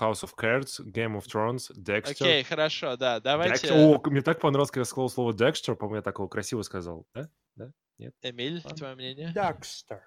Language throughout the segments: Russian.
House of Cards, Game of Thrones, Dexter. Окей, хорошо, да, давайте... Dexter. О, мне так понравилось, когда я сказал слово Dexter, по-моему, я такого красиво сказал. Да? Да? Нет? Эмиль, Ладно. твое мнение? Дакстер.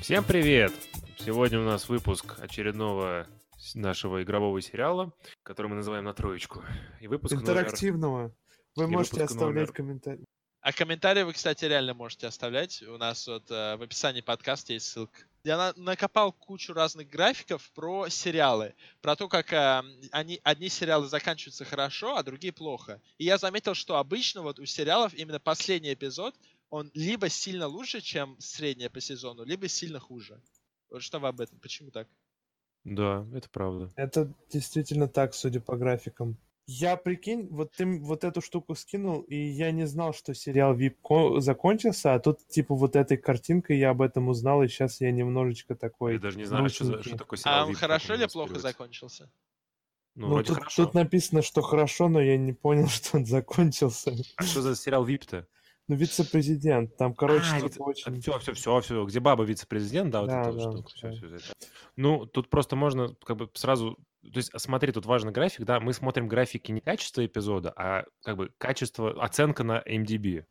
Всем привет! Сегодня у нас выпуск очередного нашего игрового сериала, который мы называем «На троечку». И выпуск номер... Интерактивного. Вы И можете оставлять номер- комментарии. А комментарии вы, кстати, реально можете оставлять. У нас вот э, в описании подкаста есть ссылка. Я на- накопал кучу разных графиков про сериалы. Про то, как э, они, одни сериалы заканчиваются хорошо, а другие плохо. И я заметил, что обычно вот у сериалов именно последний эпизод, он либо сильно лучше, чем средняя по сезону, либо сильно хуже. Вот что вы об этом? Почему так? Да, это правда. Это действительно так, судя по графикам. Я, прикинь, вот ты вот эту штуку скинул, и я не знал, что сериал VIP ко- закончился, а тут, типа, вот этой картинкой я об этом узнал, и сейчас я немножечко такой... Я даже не знаю, что, что такое сериал А он «Вип», хорошо или плохо инспирируется. закончился? Ну, Ну, вроде тут, хорошо. тут написано, что хорошо, но я не понял, что он закончился. А что за сериал «Вип»-то? Ну, вице-президент, там, короче, А, что-то очень... Все, все, все, все. Где баба вице-президент, да, вот Да, эта да, штука. Да. всё это. Ну, тут просто можно как бы сразу... То есть, смотри, тут важный график, да, мы смотрим графики не качество эпизода, а как бы качество, оценка на MDB.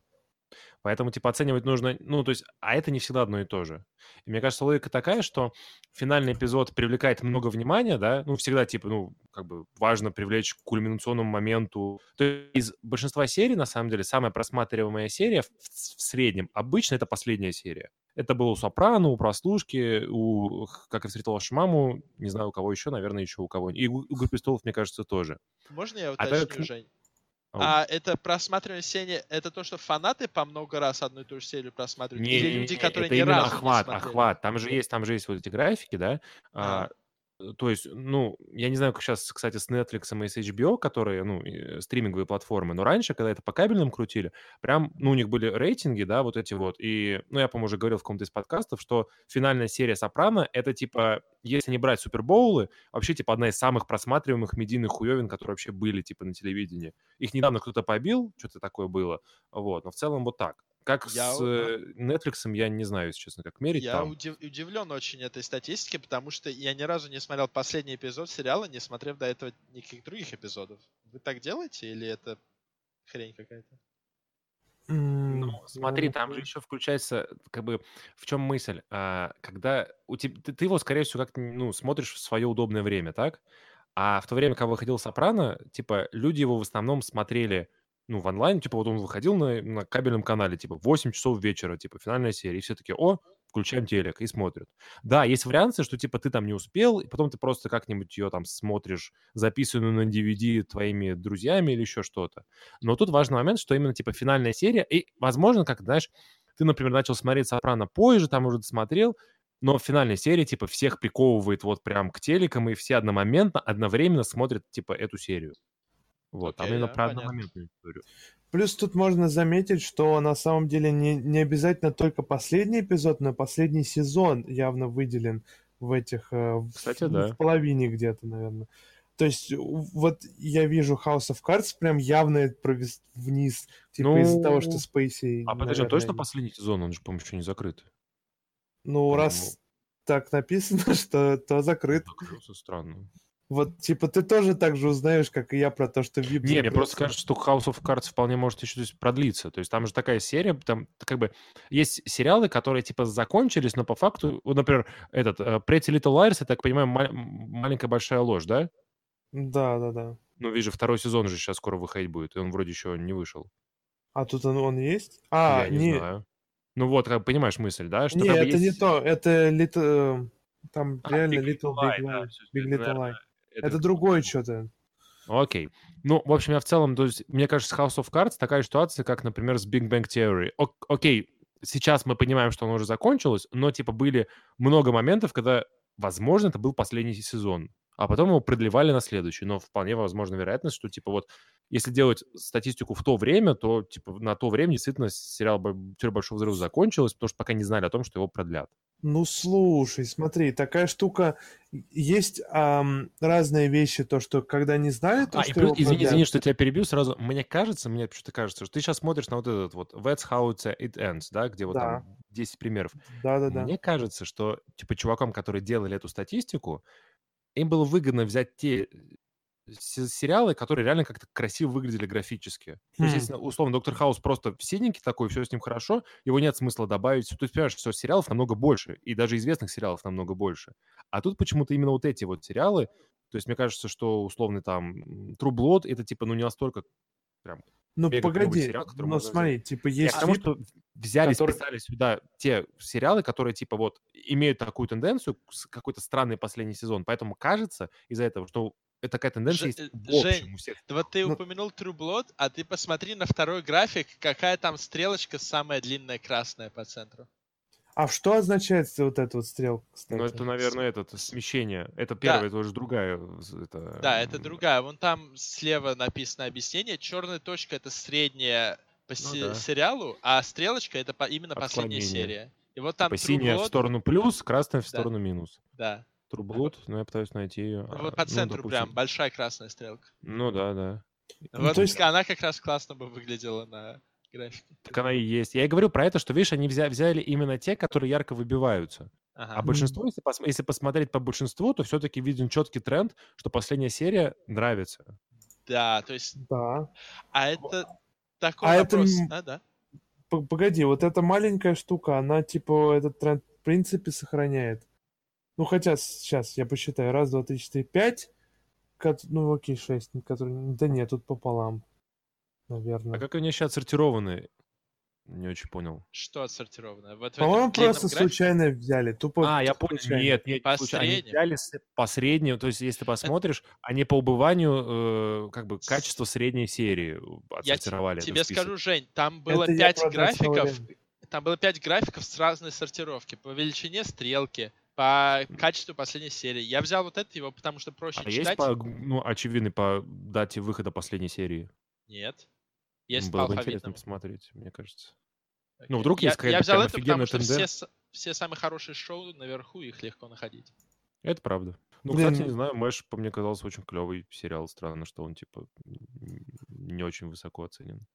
Поэтому, типа, оценивать нужно, ну, то есть, а это не всегда одно и то же. И мне кажется, логика такая, что финальный эпизод привлекает много внимания, да, ну, всегда, типа, ну, как бы важно привлечь к кульминационному моменту. То есть из большинства серий, на самом деле, самая просматриваемая серия в, в среднем обычно это последняя серия. Это было у Сопрано, у Прослушки, у «Как я встретил вашу маму», не знаю, у кого еще, наверное, еще у кого. И у «Игры престолов», мне кажется, тоже. Можно я А уточню, так- Жень? Ау. А это просматривание серии, это то, что фанаты по много раз одну и ту же серию просматривают? Не, Или не, люди, не, которые это ни именно разу не охват, смотрели? охват. Там же есть, там же есть вот эти графики, да. А. А, то есть, ну, я не знаю, как сейчас, кстати, с Netflix и с HBO, которые, ну, э, стриминговые платформы, но раньше, когда это по кабельным крутили, прям, ну, у них были рейтинги, да, вот эти вот, и, ну, я, по-моему, уже говорил в каком-то из подкастов, что финальная серия Сопрано — это, типа, если не брать супербоулы, вообще, типа, одна из самых просматриваемых медийных хуевин, которые вообще были, типа, на телевидении. Их недавно кто-то побил, что-то такое было, вот, но в целом вот так. Как Я с у- э, Netflix, я не знаю, если честно, как мерить Я там. удив- удивлен очень этой статистике, потому что я ни разу не смотрел последний эпизод сериала, не смотрев до этого никаких других эпизодов. Вы так делаете или это хрень какая-то? Ну, смотри, там же еще включается, как бы, в чем мысль? А, когда у тебя, ты, ты его, скорее всего, как-то, ну, смотришь в свое удобное время, так? А в то время, когда выходил Сопрано, типа, люди его в основном смотрели, ну, в онлайн, типа, вот он выходил на, на кабельном канале, типа, в 8 часов вечера, типа, финальная серия, и все таки о, включаем телек и смотрят. Да, есть варианты, что, типа, ты там не успел, и потом ты просто как-нибудь ее там смотришь, записанную на DVD твоими друзьями или еще что-то. Но тут важный момент, что именно, типа, финальная серия, и, возможно, как, знаешь, ты, например, начал смотреть «Сопрано» позже, там уже досмотрел, но в финальной серии, типа, всех приковывает вот прям к телекам, и все одномоментно, одновременно смотрят, типа, эту серию. Вот, там Окей, именно да, про одномоментную историю. Плюс тут можно заметить, что на самом деле не, не обязательно только последний эпизод, но последний сезон явно выделен в этих... э, в- Кстати, ну, да. В половине где-то, наверное. То есть вот я вижу House of Cards прям явно провис вниз, типа из-за того, что Ну, Спейси... А подожди, наверное, точно последний сезон? Он же, по-моему, еще не закрыт. Ну, раз так написано, что то закрыт. Закрылся, странно. Вот, типа, ты тоже так же узнаешь, как и я, про то, что VIP Не, мне просто кажется, что House of Cards вполне может еще то есть, продлиться. То есть там же такая серия, там как бы есть сериалы, которые типа закончились, но по факту, вот, например, этот э, Pretty Little Liars, я так понимаю, ма- маленькая большая ложь, да? Да, да, да. Ну, вижу, второй сезон же сейчас скоро выходить будет, и он вроде еще не вышел. А тут он, он есть? А, я не, знаю. Ну вот, как понимаешь мысль, да? Что не, как бы это не есть- то, это Little... Там А, реально Big Little Big Lie, да, Big Little наверное, Lie. Это другое что-то. Окей. Ну, в общем, я в целом, то есть, мне кажется, с House of Cards такая ситуация, как, например, с Big Bang Theory. Ок- окей, сейчас мы понимаем, что оно уже закончилось, но, типа, были много моментов, когда, возможно, это был последний сезон. А потом его продлевали на следующий. Но вполне возможна вероятность, что, типа, вот, если делать статистику в то время, то, типа, на то время действительно сериал «Теория большого взрыва» закончилась, потому что пока не знали о том, что его продлят. Ну, слушай, смотри, такая штука... Есть ам, разные вещи, то, что когда не знали, то, А, что и плюс, его извини, продлят. извини, что тебя перебью сразу. Мне кажется, мне почему-то кажется, что ты сейчас смотришь на вот этот вот That's how it ends, да, где вот Да. там 10 примеров. Да-да-да. Мне кажется, что, типа, чувакам, которые делали эту статистику, им было выгодно взять те се- сериалы, которые реально как-то красиво выглядели графически. То есть, Хм. если, условно, Доктор Хаус просто синенький такой, все с ним хорошо, его нет смысла добавить. То есть, понимаешь, что сериалов намного больше, и даже известных сериалов намного больше. А тут почему-то именно вот эти вот сериалы, то есть, мне кажется, что, условно, там, Blood, это, типа, ну, не настолько прям Ну, погоди, сериал, который но взять. смотри, типа Я есть к тому, вид- что взяли, который- списали сюда те сериалы, которые, типа, вот, имеют такую тенденцию, какой-то странный последний сезон. Поэтому кажется из-за этого, что это такая тенденция Ж- есть э, в общем Жень, у всех. Да Вот ты Ну- упомянул True Blood, а ты посмотри на второй график, какая там стрелочка самая длинная красная по центру. А что означает вот эта вот стрелка, кстати? Ну, это, наверное, это смещение. Это первое, это уже другая. Это, Да, это другая. Вон там слева написано объяснение. Черная точка это средняя по се- Ну да. сериалу, а стрелочка это по- именно последняя Отклонение. серия. И вот там Типа синяя в сторону плюс, красная в Да. сторону минус. да. True Blood, ну, я пытаюсь найти ее. Ну, вот по центру прям большая красная стрелка. Ну, да, да. Ну, вот то есть- она как раз классно бы выглядела на графике. Так она и есть. Я и говорю про это, что, видишь, они взя- взяли именно те, которые ярко выбиваются. Ага. А большинство, если, пос- если посмотреть по большинству, то все-таки виден четкий тренд, что последняя серия нравится. Да, то есть, Да. а это такой А это вопрос. м- Да, да. Погоди, вот эта маленькая штука, она типа этот тренд в принципе сохраняет. Ну хотя сейчас я посчитаю. Раз, два, три, четыре, пять. Ну окей, шесть. Который... Да нет, тут пополам. Наверное. А как они сейчас отсортированы? Не очень понял. Что отсортировано? Вот По-моему, просто графике? случайно взяли. Тупо А, я понял. случайно. Нет, нет, По средним? взяли по среднему, то есть если ты посмотришь, они по убыванию, э, как бы, качество средней серии э, Я отсортировали. этот тебе список. скажу, Жень, там было Это я пять про Death графиков. Note. Там было пять графиков с разной сортировки. По величине стрелки, по качеству последней серии. Я взял вот это его, потому что проще А есть читать. по, ну, очевидный по дате выхода последней серии? Нет. Есть Было по бы интересно посмотреть, мне кажется. Ну, вдруг я, есть какая-то Я взял это, потому офигенная что все, тенденция. с- все самые хорошие шоу наверху, их легко находить. Это правда. Ну, Блин, кстати, не знаю, Мэш, по мне казался очень клевый сериал. Странно, что он, типа, не очень высоко оценен.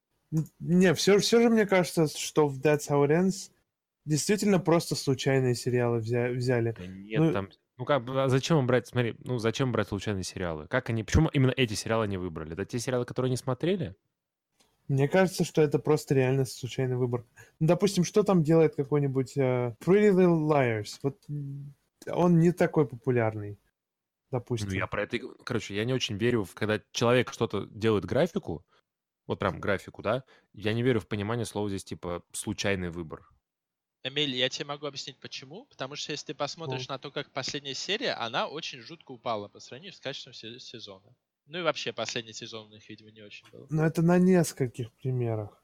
Не, все, все же мне кажется, что в That's How It Ends действительно просто случайные сериалы взя- взяли. Да нет, Ну- там... Ну как, бы, а зачем им брать, смотри, ну зачем брать случайные сериалы? Как они, почему именно эти сериалы не выбрали? Это те сериалы, которые не смотрели? Мне кажется, что это просто реально случайный выбор. Ну, допустим, что там делает какой-нибудь э, Pretty Little Liars? Вот он не такой популярный, допустим. Ну я про это, короче, я не очень верю, в когда человек что-то делает графику, вот прям графику, да, я не верю в понимание слова здесь, типа, случайный выбор. Эмиль, я тебе могу объяснить почему. Потому что если ты посмотришь на то, как последняя серия, она очень жутко упала по сравнению с качеством се- сезона. Ну и вообще последний сезон у них, видимо, не очень был. Но это на нескольких примерах.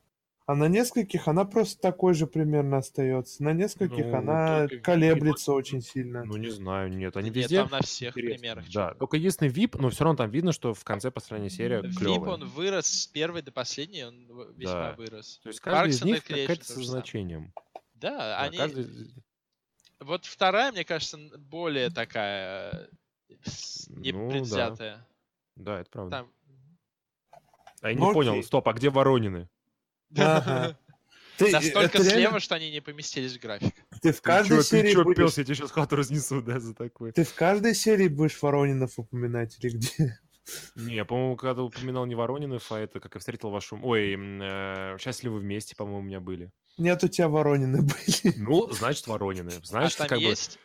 А на нескольких она просто такой же примерно остается. На нескольких Ну, она только колеблется VIP, очень сильно. Ну не знаю, нет, они Нет, везде там на всех интересны. примерах. Да, чё. только единственный VIP, но все равно там видно, что в конце последняя серия VIP, клевая. он вырос с первой до последней, он весьма Да. вырос. То есть каждый из Parks and них какая-то то со значением. Да, Да, они... каждый- Вот вторая, мне кажется, более такая э, с- Ну, да. Да, это правда. Там... А я не Ну, понял, стоп, а где Воронины? Ага. Ты, Настолько слева, реально- что они не поместились в график. Ты в Ты каждой чё, серии ты чё будешь... пёс, я тебе сейчас хату разнесу, да, за такое. Ты в каждой серии будешь Воронинов упоминать или где? Не, я, по-моему, когда упоминал не Воронинов, а это как я встретил вашу... Ой, э, счастливы вместе, по-моему, у меня были. Нет, у тебя Воронины были. Ну, значит, Воронины. Значит, а там как бы есть...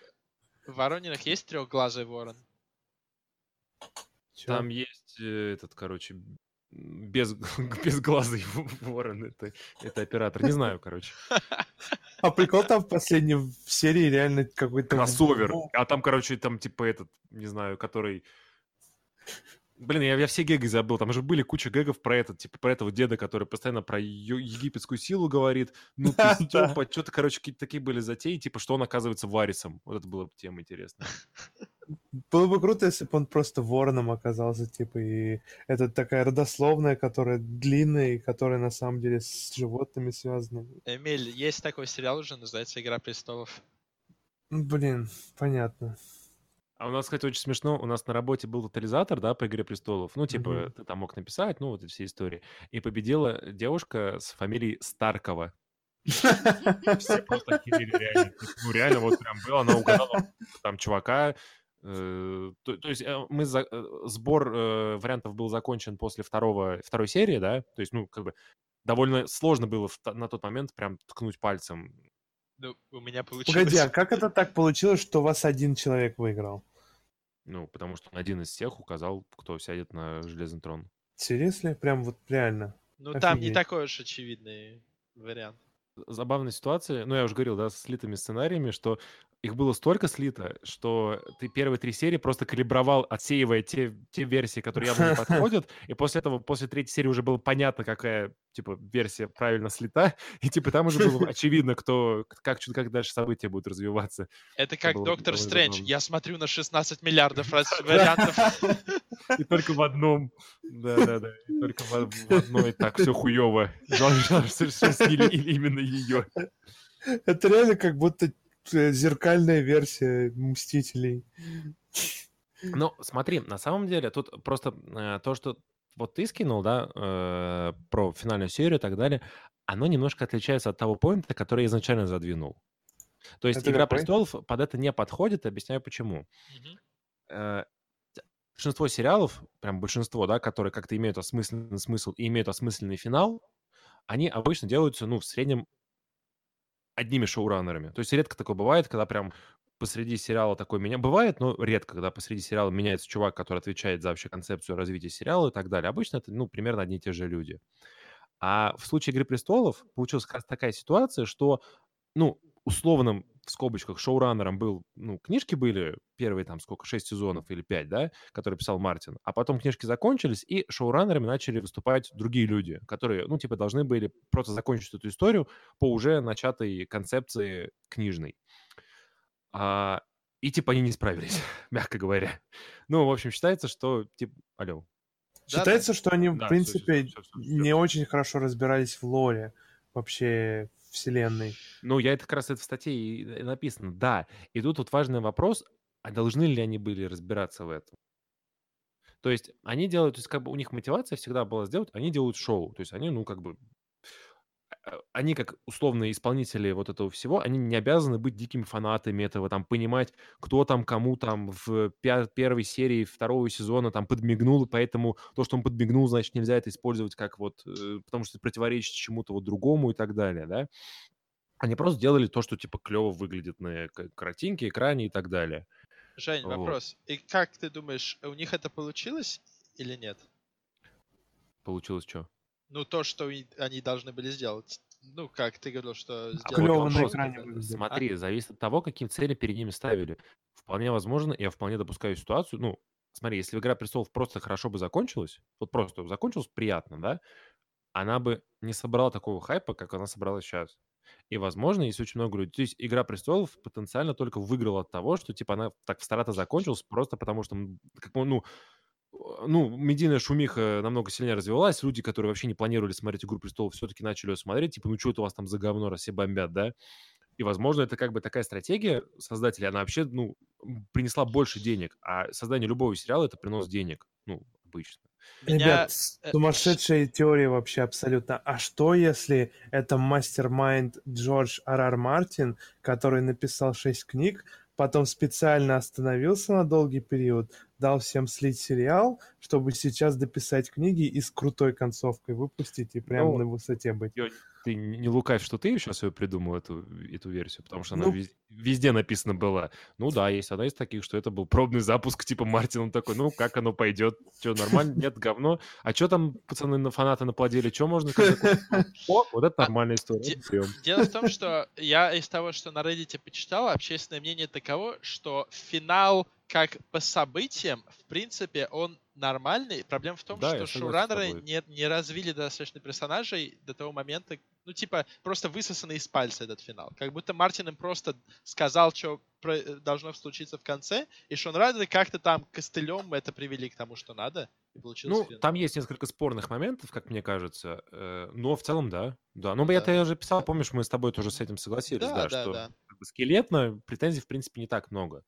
В Воронинах есть трехглазый ворон? Чё? там есть э, этот, короче, м, без, безглазый ворон. Это, это оператор. Не знаю, короче. А прикол там в последней серии реально какой-то... Кроссовер. А там, короче, там типа этот, не знаю, который... Блин, я, я все гэги забыл. Там же были куча гэгов про этот, типа, про этого деда, который постоянно про египетскую силу говорит. Ну, ты, Да, Стёпа, что-то, короче, какие-то такие были затеи, типа, что он оказывается варисом. Вот это было бы тема интересная. Было бы круто, если бы он просто вороном оказался, типа, и это такая родословная, которая длинная, и которая на самом деле с животными связана. Эмиль, есть такой сериал уже, называется «Игра престолов». Блин, понятно. А у нас, кстати, очень смешно. У нас на работе был тотализатор, да, по «Игре престолов». Ну, типа, Мгм. ты там мог написать, ну, вот эти все истории. И победила девушка с фамилией Старкова. Все просто охерели реально. То есть, Ну, реально, вот прям было, она угадала там чувака. э, То, то есть э, мы за- э, сбор э, вариантов был закончен после второго, второй серии, да? То есть, ну, как бы довольно сложно было в та- на тот момент прям ткнуть пальцем. Ну, у меня получилось. Погоди, а как это так получилось, что у вас один человек выиграл? Ну, потому что он один из всех указал, кто сядет на железный трон. Серьезно? Прям вот реально. Ну, там не Офигеть. такой уж очевидный вариант. забавная ситуация, ну, я уже говорил, да, с слитыми сценариями, что их было столько слито, что ты первые три серии просто калибровал, отсеивая те, те версии, которые явно не подходят, и после этого, после третьей серии уже было понятно, какая, типа, версия правильно слита, и, типа, там уже было очевидно, кто, как, как дальше события будут развиваться. Это как Доктор Стрэндж. Я смотрю на 16 миллиардов вариантов. И только в одном, да-да-да, и только в, в одной так все хуево. Жалко, что слили именно ее. Это реально как будто зеркальная версия Мстителей. Ну, смотри, на самом деле, тут просто э, то, что вот ты скинул, да, э, про финальную серию и так далее, оно немножко отличается от того поинта, который я изначально задвинул. То есть Это «Игра престолов» под это не подходит, объясняю почему. Мгм. Э, большинство сериалов, прям большинство, да, которые как-то имеют осмысленный смысл и имеют осмысленный финал, они обычно делаются, ну, в среднем одними шоураннерами. То есть редко такое бывает, когда прям посреди сериала такой меня... Бывает, но редко, когда посреди сериала меняется чувак, который отвечает за вообще концепцию развития сериала и так далее. Обычно это, ну, примерно одни и те же люди. А в случае «Игры престолов» получилась как раз такая ситуация, что, ну, условным, в скобочках, шоураннером был, ну, книжки были, первые там сколько, шесть сезонов или пять, да, которые писал Мартин, а потом книжки закончились, и шоураннерами начали выступать другие люди, которые, ну, типа, должны были просто закончить эту историю по уже начатой концепции книжной. А, и, типа, они не справились, мягко говоря. Ну, в общем, считается, что, типа, алло. Считается, что они, в Да, всё, принципе, всё, всё, всё. не очень хорошо разбирались в лоре вообще вселенной. Ну, я это как раз это в статье и и написано, да. И тут вот важный вопрос, а должны ли они были разбираться в этом? То есть они делают, то есть как бы у них мотивация всегда была сделать, они делают шоу. То есть они, ну, как бы, они как условные исполнители вот этого всего, они не обязаны быть дикими фанатами этого, там, понимать, кто там кому там в первой серии второго сезона там подмигнул, и поэтому то, что он подмигнул, значит, нельзя это использовать как вот, э, потому что это противоречит чему-то вот другому и так далее, да. Они просто делали то, что типа клево выглядит на картинке, экране и так далее. Жень, Вот. вопрос. И как ты думаешь, у них это получилось или нет? Получилось что? Ну, то, что они должны были сделать. Ну, как ты говорил, что клёво на вопрос. Смотри, зависит от того, каким цели перед ними ставили. Вполне возможно, я вполне допускаю ситуацию. Ну, смотри, если «Игра престолов» просто хорошо бы закончилась, вот просто закончилась приятно, да, она бы не собрала такого хайпа, как она собрала сейчас. И, возможно, есть очень много людей. То есть «Игра престолов» потенциально только выиграла от того, что, типа, она так в старата закончилась просто потому, что, как ну, ну, медийная шумиха намного сильнее развивалась. Люди, которые вообще не планировали смотреть «Игру престолов», все-таки начали ее смотреть. Типа, ну, что это у вас там за говно, раз все бомбят, да? И, возможно, это как бы такая стратегия создателей, она вообще, ну, принесла больше денег. А создание любого сериала — это принос денег, ну, обычно. Меня, Ребят, э, сумасшедшая теория вообще абсолютно. А что если это мастер-майнд Джордж Арар Мартин, который написал шесть книг, потом специально остановился на долгий период, дал всем слить сериал, чтобы сейчас дописать книги и с крутой концовкой выпустить и прям Ну, на высоте быть. Ты не лукавь, что ты сейчас ее придумал, эту, эту версию, потому что она Ну- вез- везде написана была. Ну да, есть одна из таких, что это был пробный запуск, типа Мартин, он такой, ну как оно пойдет? Что, нормально? Нет, говно. А что там пацаны на фанаты наплодили? Что можно? О, вот это нормальная история. Дело в том, что я из того, что на Reddit почитал, общественное мнение таково, что финал как по событиям, в принципе, он нормальный. Проблема в том, Да, что шоураннеры не, не развили достаточно персонажей до того момента, ну, типа, просто высосанный из пальца этот финал. Как будто Мартин им просто сказал, что должно случиться в конце, и шоураннеры как-то там костылем это привели к тому, что надо, и получился Ну, финал. там есть несколько спорных моментов, как мне кажется, э, но в целом да. Да, ну, да. я уже писал, помнишь, мы с тобой тоже с этим согласились, Да, да, да, что да. скелетно претензий, в принципе, не так много.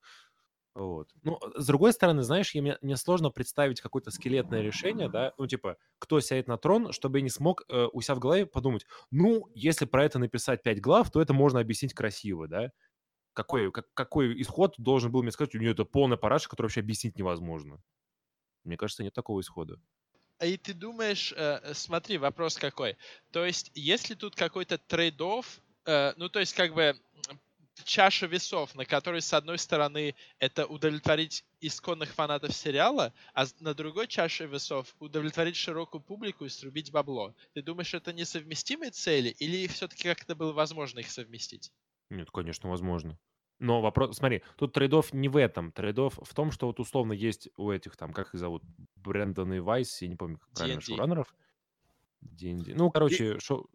Вот. Ну, с другой стороны, знаешь, мне, мне сложно представить какое-то скелетное решение, да, ну, типа, кто сядет на трон, чтобы я не смог э, у себя в голове подумать, ну, если про это написать пять глав, то это можно объяснить красиво, да. Какой, как, какой исход должен был мне сказать, у нее это полная параша, которую вообще объяснить невозможно. Мне кажется, нет такого исхода. А И ты думаешь, э, э, смотри, вопрос какой. То есть, если тут какой-то trade-off, э, ну, то есть, как бы чаша весов, на которой, с одной стороны, это удовлетворить исконных фанатов сериала, а на другой чаше весов удовлетворить широкую публику и срубить бабло. Ты думаешь, это несовместимые цели, или все-таки как-то было возможно их совместить? Нет, конечно, возможно. Но вопрос, смотри, тут trade-off не в этом. Trade-off в том, что вот условно есть у этих там, как их зовут, Брэндон и Вайс, я не помню, как правильно, шоураннеров. D&D. Ну, короче, шоу...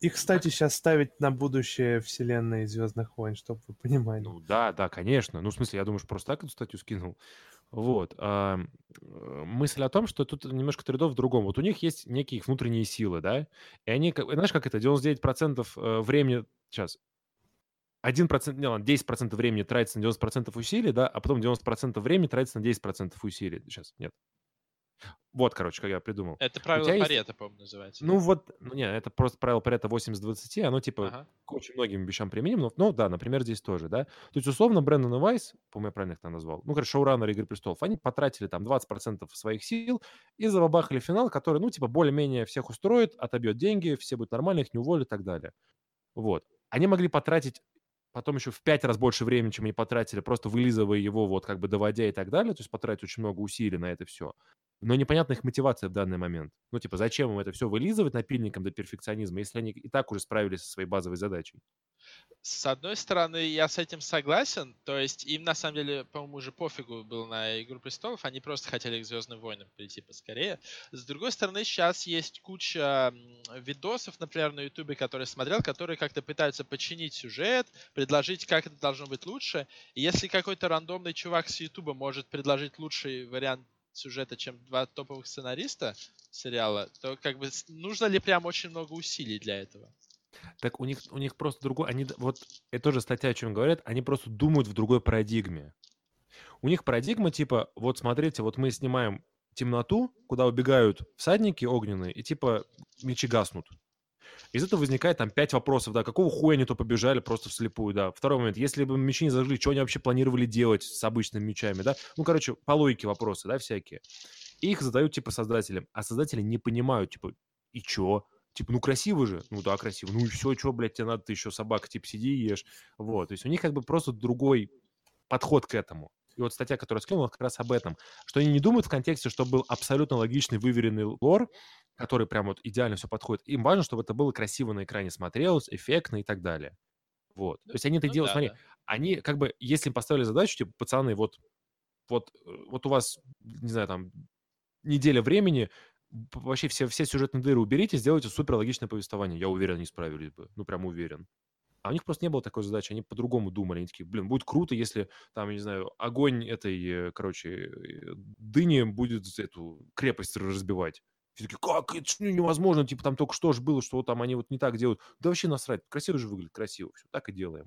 Их, кстати, сейчас ставить на будущее вселенной Звездных войн, чтобы вы понимали. Ну, да, да, конечно. Ну, в смысле, я думаю, что просто так эту статью скинул. Вот. а, э, мысль о том, что тут немножко трейдов в другом. Вот у них есть некие их внутренние силы, да, и они, знаешь, как это, 99% э, времени, сейчас, 1%, не, ладно, 10% времени тратится на 90% усилий, да, а потом 90% времени тратится на 10% усилий. Сейчас, нет. Вот, короче, как я придумал. Это правило тебя есть- Парета, по-моему, называется. Ну вот, ну не, это просто правило Парета 80-20, оно типа Ага. к очень многим вещам применимо, но, ну да, например, здесь тоже, да. То есть, условно, Брэндон и Вайс, по-моему, я правильно их там назвал, ну, короче, шоураннеры «Игры престолов», они потратили там 20% своих сил и забабахали финал, который, ну, типа, более-менее всех устроит, отобьет деньги, все будет нормально, их не уволят и так далее. Вот. Они могли потратить потом еще в пять раз больше времени, чем они потратили, просто вылизывая его, вот как бы доводя и так далее, то есть потратить очень много усилий на это все. Но непонятна их мотивация в данный момент. Ну, типа, зачем им это все вылизывать напильником до перфекционизма, если они и так уже справились со своей базовой задачей? С одной стороны, я с этим согласен. То есть им на самом деле, по-моему, уже пофигу было на Игру престолов. Они просто хотели к Звездным войнам прийти поскорее. С другой стороны, сейчас есть куча видосов, например, на Ютубе, которые смотрел, которые как-то пытаются починить сюжет, предложить, как это должно быть лучше. И если какой-то рандомный чувак с Ютуба может предложить лучший вариант сюжета, чем два топовых сценариста сериала, то как бы нужно ли прям очень много усилий для этого? Так у них, у них просто другой... Они, вот это тоже статья, о чем говорят, они просто думают в другой парадигме. У них парадигма типа, вот смотрите, вот мы снимаем темноту, куда убегают всадники огненные, и типа мечи гаснут. Из этого возникает там пять вопросов, да, какого хуя они то побежали просто вслепую, да. Второй момент, если бы мечи не зажгли, что они вообще планировали делать с обычными мечами, да. Ну, короче, по логике вопросы, да, всякие. И их задают, типа, создателям, а создатели не понимают, типа, и чё? Типа, ну, красиво же. Ну, да, красиво. Ну, и все, что, блядь, тебе надо, ты еще собака, типа, сиди и ешь. Вот, то есть у них как бы просто другой подход к этому. И вот статья, которую я скинул, как раз об этом. Что они не думают в контексте, что был абсолютно логичный, выверенный лор, который прям вот идеально все подходит. Им важно, чтобы это было красиво на экране смотрелось, эффектно и так далее. Вот. То есть они это Ну делают, да, смотри, да. они как бы, если им поставили задачу, типа, пацаны, вот, вот, э, вот у вас, не знаю, там, неделя времени, вообще все, все сюжетные дыры уберите, сделайте супер логичное повествование. Я уверен, они справились бы. Ну, прям уверен. А у них просто не было такой задачи, они по-другому думали. Они такие, блин, будет круто, если там, я не знаю, огонь этой, э, короче, э, дыни будет эту крепость разбивать. Все такие, как? Это невозможно, типа там только что же было, что там они вот не так делают. Да вообще насрать, красиво же выглядит, красиво. Все, так и делаем.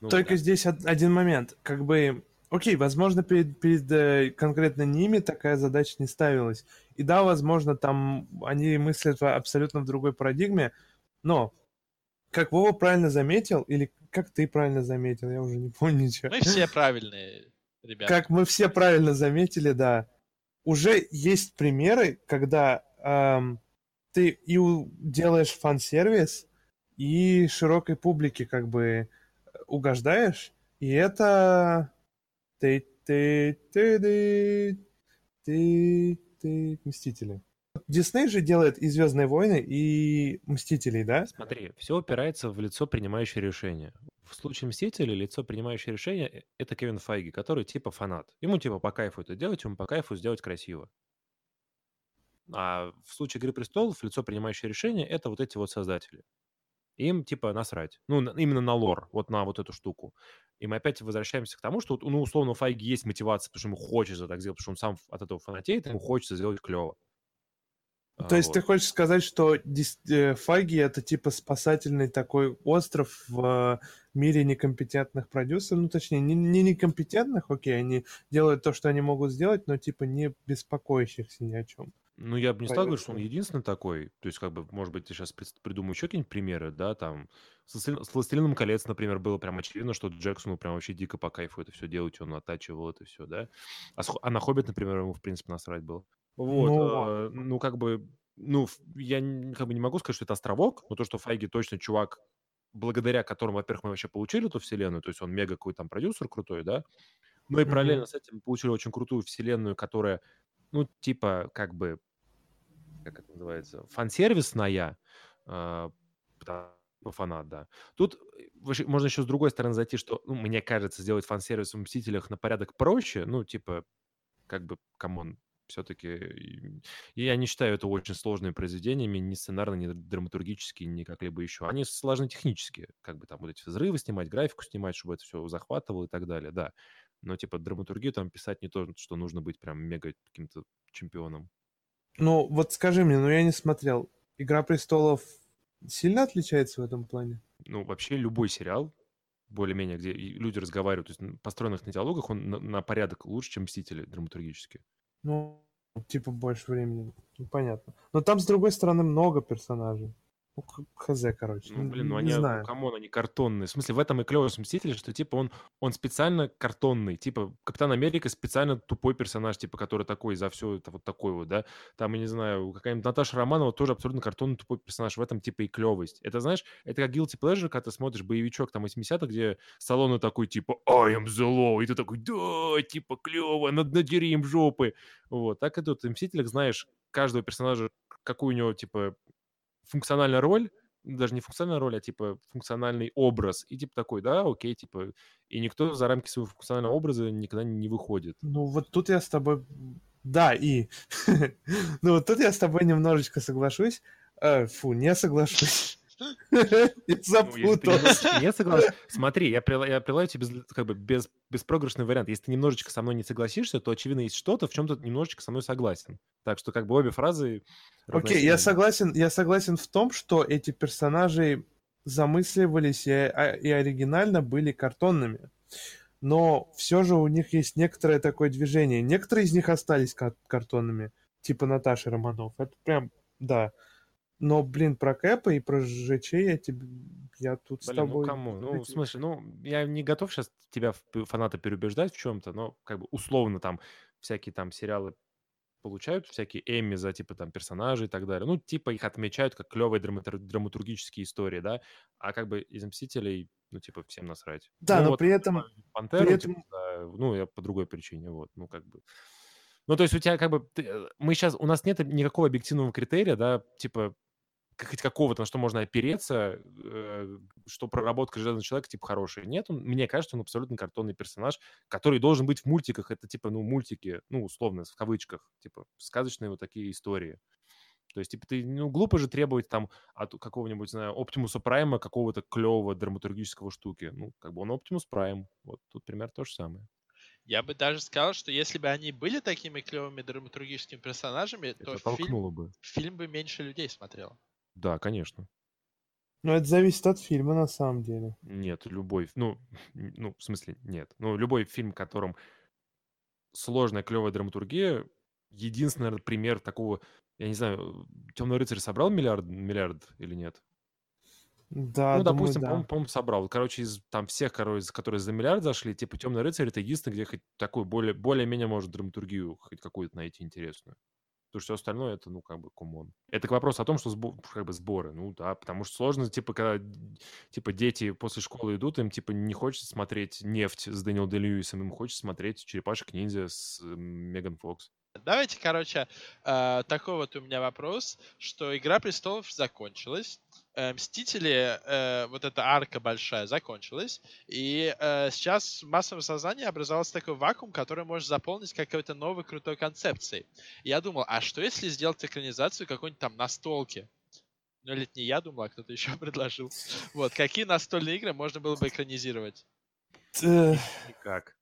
Ну, Только да. здесь од- один момент. Как бы, окей, возможно, перед, перед э, конкретно ними такая задача не ставилась. И да, возможно, там они мыслят абсолютно в другой парадигме, но, как Вова правильно заметил, или как ты правильно заметил, я уже не помню ничего. Мы все правильные ребята. Как мы все правильно заметили, да, уже есть примеры, когда эм, ты и у- делаешь фан-сервис, и широкой публике как бы угождаешь, и это... Ты, ты, ты, ты, ты, ты, Мстители. Дисней же делает и Звездные войны, и Мстителей, да? Смотри, все упирается в лицо, принимающее решение. В случае Мстителей лицо, принимающее решение, э, это Кевин Файги, который типа фанат. Ему типа по кайфу это делать, ему по кайфу сделать красиво. А в случае «Игры престолов» лицо, принимающее решение, это вот эти вот создатели. Им типа насрать. Ну, именно на лор, вот на вот эту штуку. И мы опять возвращаемся к тому, что, ну, условно, у Файги есть мотивация, потому что ему хочется так сделать, потому что он сам от этого фанатеет, ему хочется сделать клево. То а, есть вот. ты хочешь сказать, что э, Файги это типа спасательный такой остров в мире некомпетентных продюсеров, ну точнее не, не некомпетентных, окей, они делают то, что они могут сделать, но типа не беспокоящихся ни о чем. Ну, я бы не стал говорить, что он единственный такой. То есть, как бы, может быть, я сейчас придумаю еще какие-нибудь примеры, да, там, с, «Властелином колец», например, было прям очевидно, что Джексону прям вообще дико по кайфу это все делать, он оттачивал это все, да. А, а на «Хоббит», например, ему, в принципе, насрать было. Вот, ну, э, ну как бы, ну, я как бы не могу сказать, что это островок, но то, что Файги точно чувак, благодаря которому, во-первых, мы вообще получили эту вселенную, то есть он мега какой-то там продюсер крутой, да, но и параллельно mm-hmm. с этим получили очень крутую вселенную, которая, ну, типа, как бы, как это называется, фан-сервисная, э, фанат, да. Тут э, можно еще с другой стороны зайти, что, ну, мне кажется, сделать фан-сервис в «Мстителях» на порядок проще, ну, типа, как бы, come on, все-таки я не считаю это очень сложными произведениями, ни сценарно, ни драматургически, ни как-либо еще. Они сложны технически, как бы там вот эти взрывы снимать, графику снимать, чтобы это все захватывало и так далее, да. Но типа драматургию там писать не то, что нужно быть прям мега каким-то чемпионом. Ну, вот скажи мне, ну я не смотрел. «Игра престолов» сильно отличается в этом плане? Ну, вообще любой сериал, более-менее, где люди разговаривают, то есть построенных на диалогах, он на, на порядок лучше, чем «Мстители» драматургически. Ну, типа больше времени. Ну, понятно. Но там, с другой стороны, много персонажей. Ну, хз, короче. Ну, блин, ну они, не знаю. come on, они картонные. В смысле, в этом и клевый Мстители, что, типа, он, он специально картонный. Типа, Капитан Америка специально тупой персонаж, типа, который такой за все это вот такой вот, да. Там, я не знаю, какая-нибудь Наташа Романова тоже абсолютно картонный тупой персонаж. В этом, типа, и клевость. Это, знаешь, это как Guilty Pleasure, когда ты смотришь боевичок там 80-х, где Сталлоне такой, типа, I am the law, и ты такой, да, типа, клево, надери им жопы. Вот, так и тут в Мстителях, знаешь, каждого персонажа, какой у него, типа, функциональная роль, даже не функциональная роль, а типа функциональный образ. И типа такой, да, окей, типа, и никто за рамки своего функционального образа никогда не выходит. Ну вот тут я с тобой, да, и, ну вот тут я с тобой немножечко соглашусь, э, фу, не соглашусь. Я запутался. Не согласен. Смотри, я предлагаю тебе как бы без, беспроигрышный вариант. Если ты немножечко со мной не согласишься, то, очевидно, есть что-то, в чем ты немножечко со мной согласен. Так что как бы обе фразы... Окей, я согласен, я согласен в том, что эти персонажи замысливались и, а, и оригинально были картонными. Но все же у них есть некоторое такое движение. Некоторые из них остались картонными, типа Наташи Романов. Это прям, да. Но, блин, про Кэпа и про ЖЧ я тебе... Я тут Блин, с ну тобой... ну кому? Ну, в смысле, ну, я не готов сейчас тебя, фаната, переубеждать в чем-то, но как бы условно там всякие там сериалы получают всякие Эмми за, типа, там, персонажей и так далее. Ну, типа, их отмечают как клевые драматур- драматургические истории, да, а как бы из «Мстителей», ну, типа, всем насрать. Да, ну, но вот, при этом... Пантеру, при этом... Типа, да, ну, я по другой причине, вот, ну, как бы... Ну, то есть у тебя как бы... Ты, э, мы сейчас... У нас нет никакого объективного критерия, да, типа, хоть какого-то, на что можно опереться, э, что проработка Железного Человека, типа, хорошая. Нет, он, мне кажется, он абсолютно картонный персонаж, который должен быть в мультиках. Это, типа, ну, мультики, ну, условно, в кавычках, типа, сказочные вот такие истории. То есть, типа, ты, ну, глупо же требовать там от какого-нибудь, знаю, Оптимуса Прайма какого-то клевого драматургического штуки. Ну, как бы он Оптимус Прайм. Вот тут пример то же самое. Я бы даже сказал, что если бы они были такими клевыми драматургическими персонажами, Это то фильм бы. фильм бы меньше людей смотрел. Да, конечно. Ну, это зависит от фильма, на самом деле. Нет, любой, ну, ну, в смысле, нет. Ну, любой фильм, в котором сложная, клевая драматургия, единственный, наверное, пример такого, я не знаю, Темный рыцарь собрал миллиард, миллиард или нет? Да, ну, думаю, допустим, да. по-моему, по собрал. Короче, из там всех, короче, которые за миллиард зашли, типа Темный рыцарь это единственное, где хоть такую более, более-менее может драматургию хоть какую-то найти интересную. Потому что все остальное это, ну, как бы, кумон. Это к вопросу о том, что сбо- как бы сборы, ну да, потому что сложно, типа, когда типа дети после школы идут, им типа не хочется смотреть «Нефть» с Дэниел Де Льюисом, им хочется смотреть «Черепашек ниндзя» с Меган Фокс. Давайте, короче, э, такой вот у меня вопрос, что Игра престолов закончилась, Мстители, э, вот эта арка большая закончилась, и э, сейчас в массовом сознании образовался такой вакуум, который может заполнить какой-то новой крутой концепцией. И я думал, а что если сделать экранизацию какой-нибудь там настолки? Ну, или это не я думал, а кто-то еще предложил. Вот, какие настольные игры можно было бы экранизировать? Никак.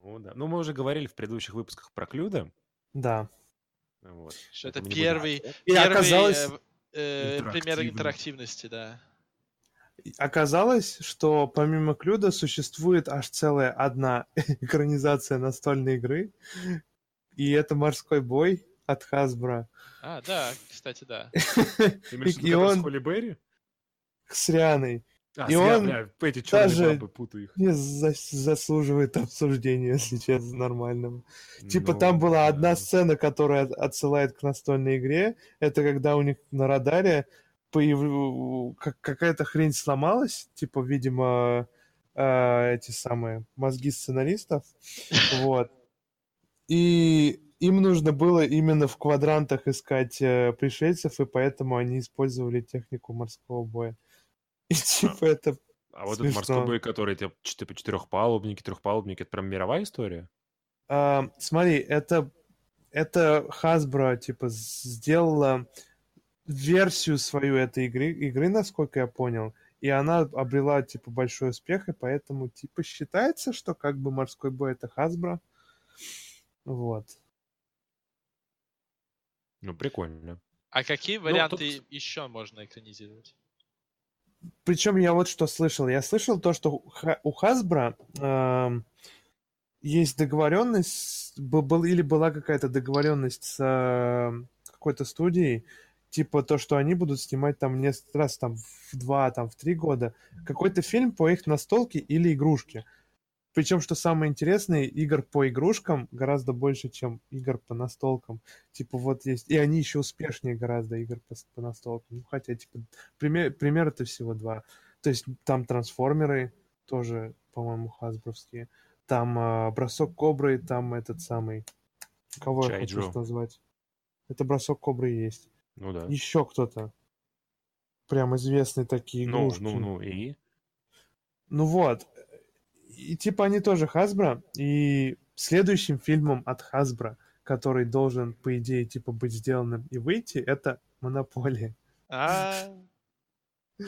Ну, да. Ну, мы уже говорили в предыдущих выпусках про Клюда. Да. Вот. Что это будем первый, И первый оказалось- э, э, пример Интерактивный. интерактивности, да. Оказалось, что помимо Клюда существует аж целая одна экранизация настольной игры, и это «Морской бой» от Hasbro. А, да, кстати, да. Ты имеешь в виду И с он- Холли Берри? С Рианой. А, И с я, он бля, эти даже бабы, путаю их. Не за- заслуживает обсуждения, если честно, нормального. Типа Ну, там была одна да. сцена, которая от- отсылает к настольной игре. Это когда у них на радаре появ- как- какая-то хрень сломалась. Типа, видимо, э, эти самые мозги сценаристов. Вот. И им нужно было именно в квадрантах искать э, пришельцев, и поэтому они использовали технику морского боя. И типа это А вот этот морской бой, который типа чет- четырехпалубники, трехпалубники, это прям мировая история? А, смотри, это, это Hasbro, типа, сделала версию свою этой игры, игры, насколько я понял, и она обрела, типа, большой успех, и поэтому, типа, считается, что как бы морской бой это Hasbro. Вот. Ну, прикольно. А какие Ну, варианты тут- еще можно экранизировать? Причем я вот что слышал. Я слышал то, что у Ха- у Hasbro эм, есть договоренность, был, или была какая-то договоренность с эм, какой-то студией, типа то, что они будут снимать там несколько раз, там в два, там в три года, какой-то фильм по их настолке или игрушке. Причем, что самое интересное, игр по игрушкам гораздо больше, чем игр по настолкам. Типа вот есть... И они еще успешнее гораздо игр по, по настолкам. Ну, хотя, типа, пример, примера-то всего два. То есть там трансформеры тоже, по-моему, хасбровские. Там а, бросок кобры, там этот самый... Кого я хочу Чайджо. назвать? Это бросок кобры есть. Ну да. Еще кто-то. Прям известные такие Ну, игрушки. ну, ну, и? Ну вот. И типа они тоже Hasbro, и следующим фильмом от Hasbro, который должен, по идее, типа быть сделанным и выйти, это Монополия. А,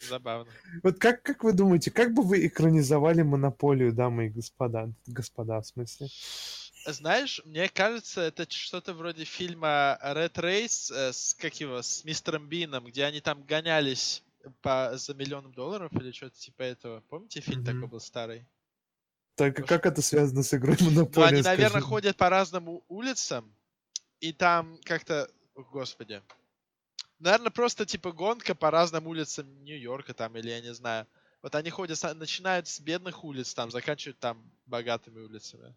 забавно. Вот как, как вы думаете, как бы вы экранизовали Монополию, дамы и господа? Господа, в смысле. Знаешь, мне кажется, это что-то вроде фильма Red Race э, с как его, с мистером Бином, где они там гонялись по, за миллион долларов или что-то типа этого. Помните, фильм Мгм. такой был старый? Так Может- как это связано с игрой Ну, Монополия? они, наверное, скажи? ходят по разным улицам, и там как-то... О, Господи. Наверное, просто типа гонка по разным улицам Нью-Йорка там, или я не знаю. Вот они ходят, начинают с бедных улиц, там, заканчивают там богатыми улицами.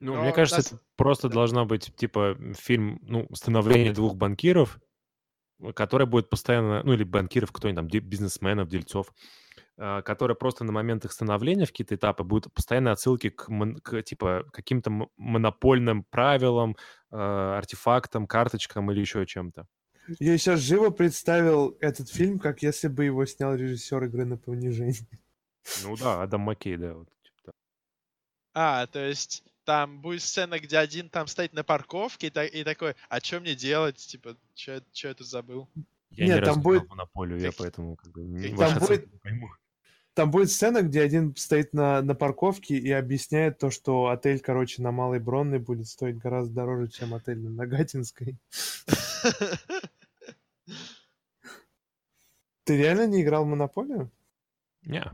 Ну, Но мне кажется, нас- это просто да. должна быть, типа, фильм, ну, становление двух банкиров, который будет постоянно, ну, или банкиров, кто-нибудь там, бизнесменов, дельцов, а, которые просто на момент их становления в какие-то этапы будут постоянно отсылки к, к, типа, каким-то монопольным правилам, а, артефактам, карточкам или еще чем-то. Я сейчас живо представил этот фильм, как если бы его снял режиссер игры на понижение. Ну да, Адам Маккей, да. Вот, типа так. А, то есть там будет сцена, где один там стоит на парковке и, та- и такой, а что мне делать? Типа, что я тут забыл? Я Нет, там не играл будет- в монополию, я поэтому как бы, не- Там будет- не пойму. Там будет сцена, где один стоит на, на парковке и объясняет то, что отель, короче, на Малой Бронной будет стоить гораздо дороже, чем отель на Нагатинской. Ты реально не играл в Монополию? Не,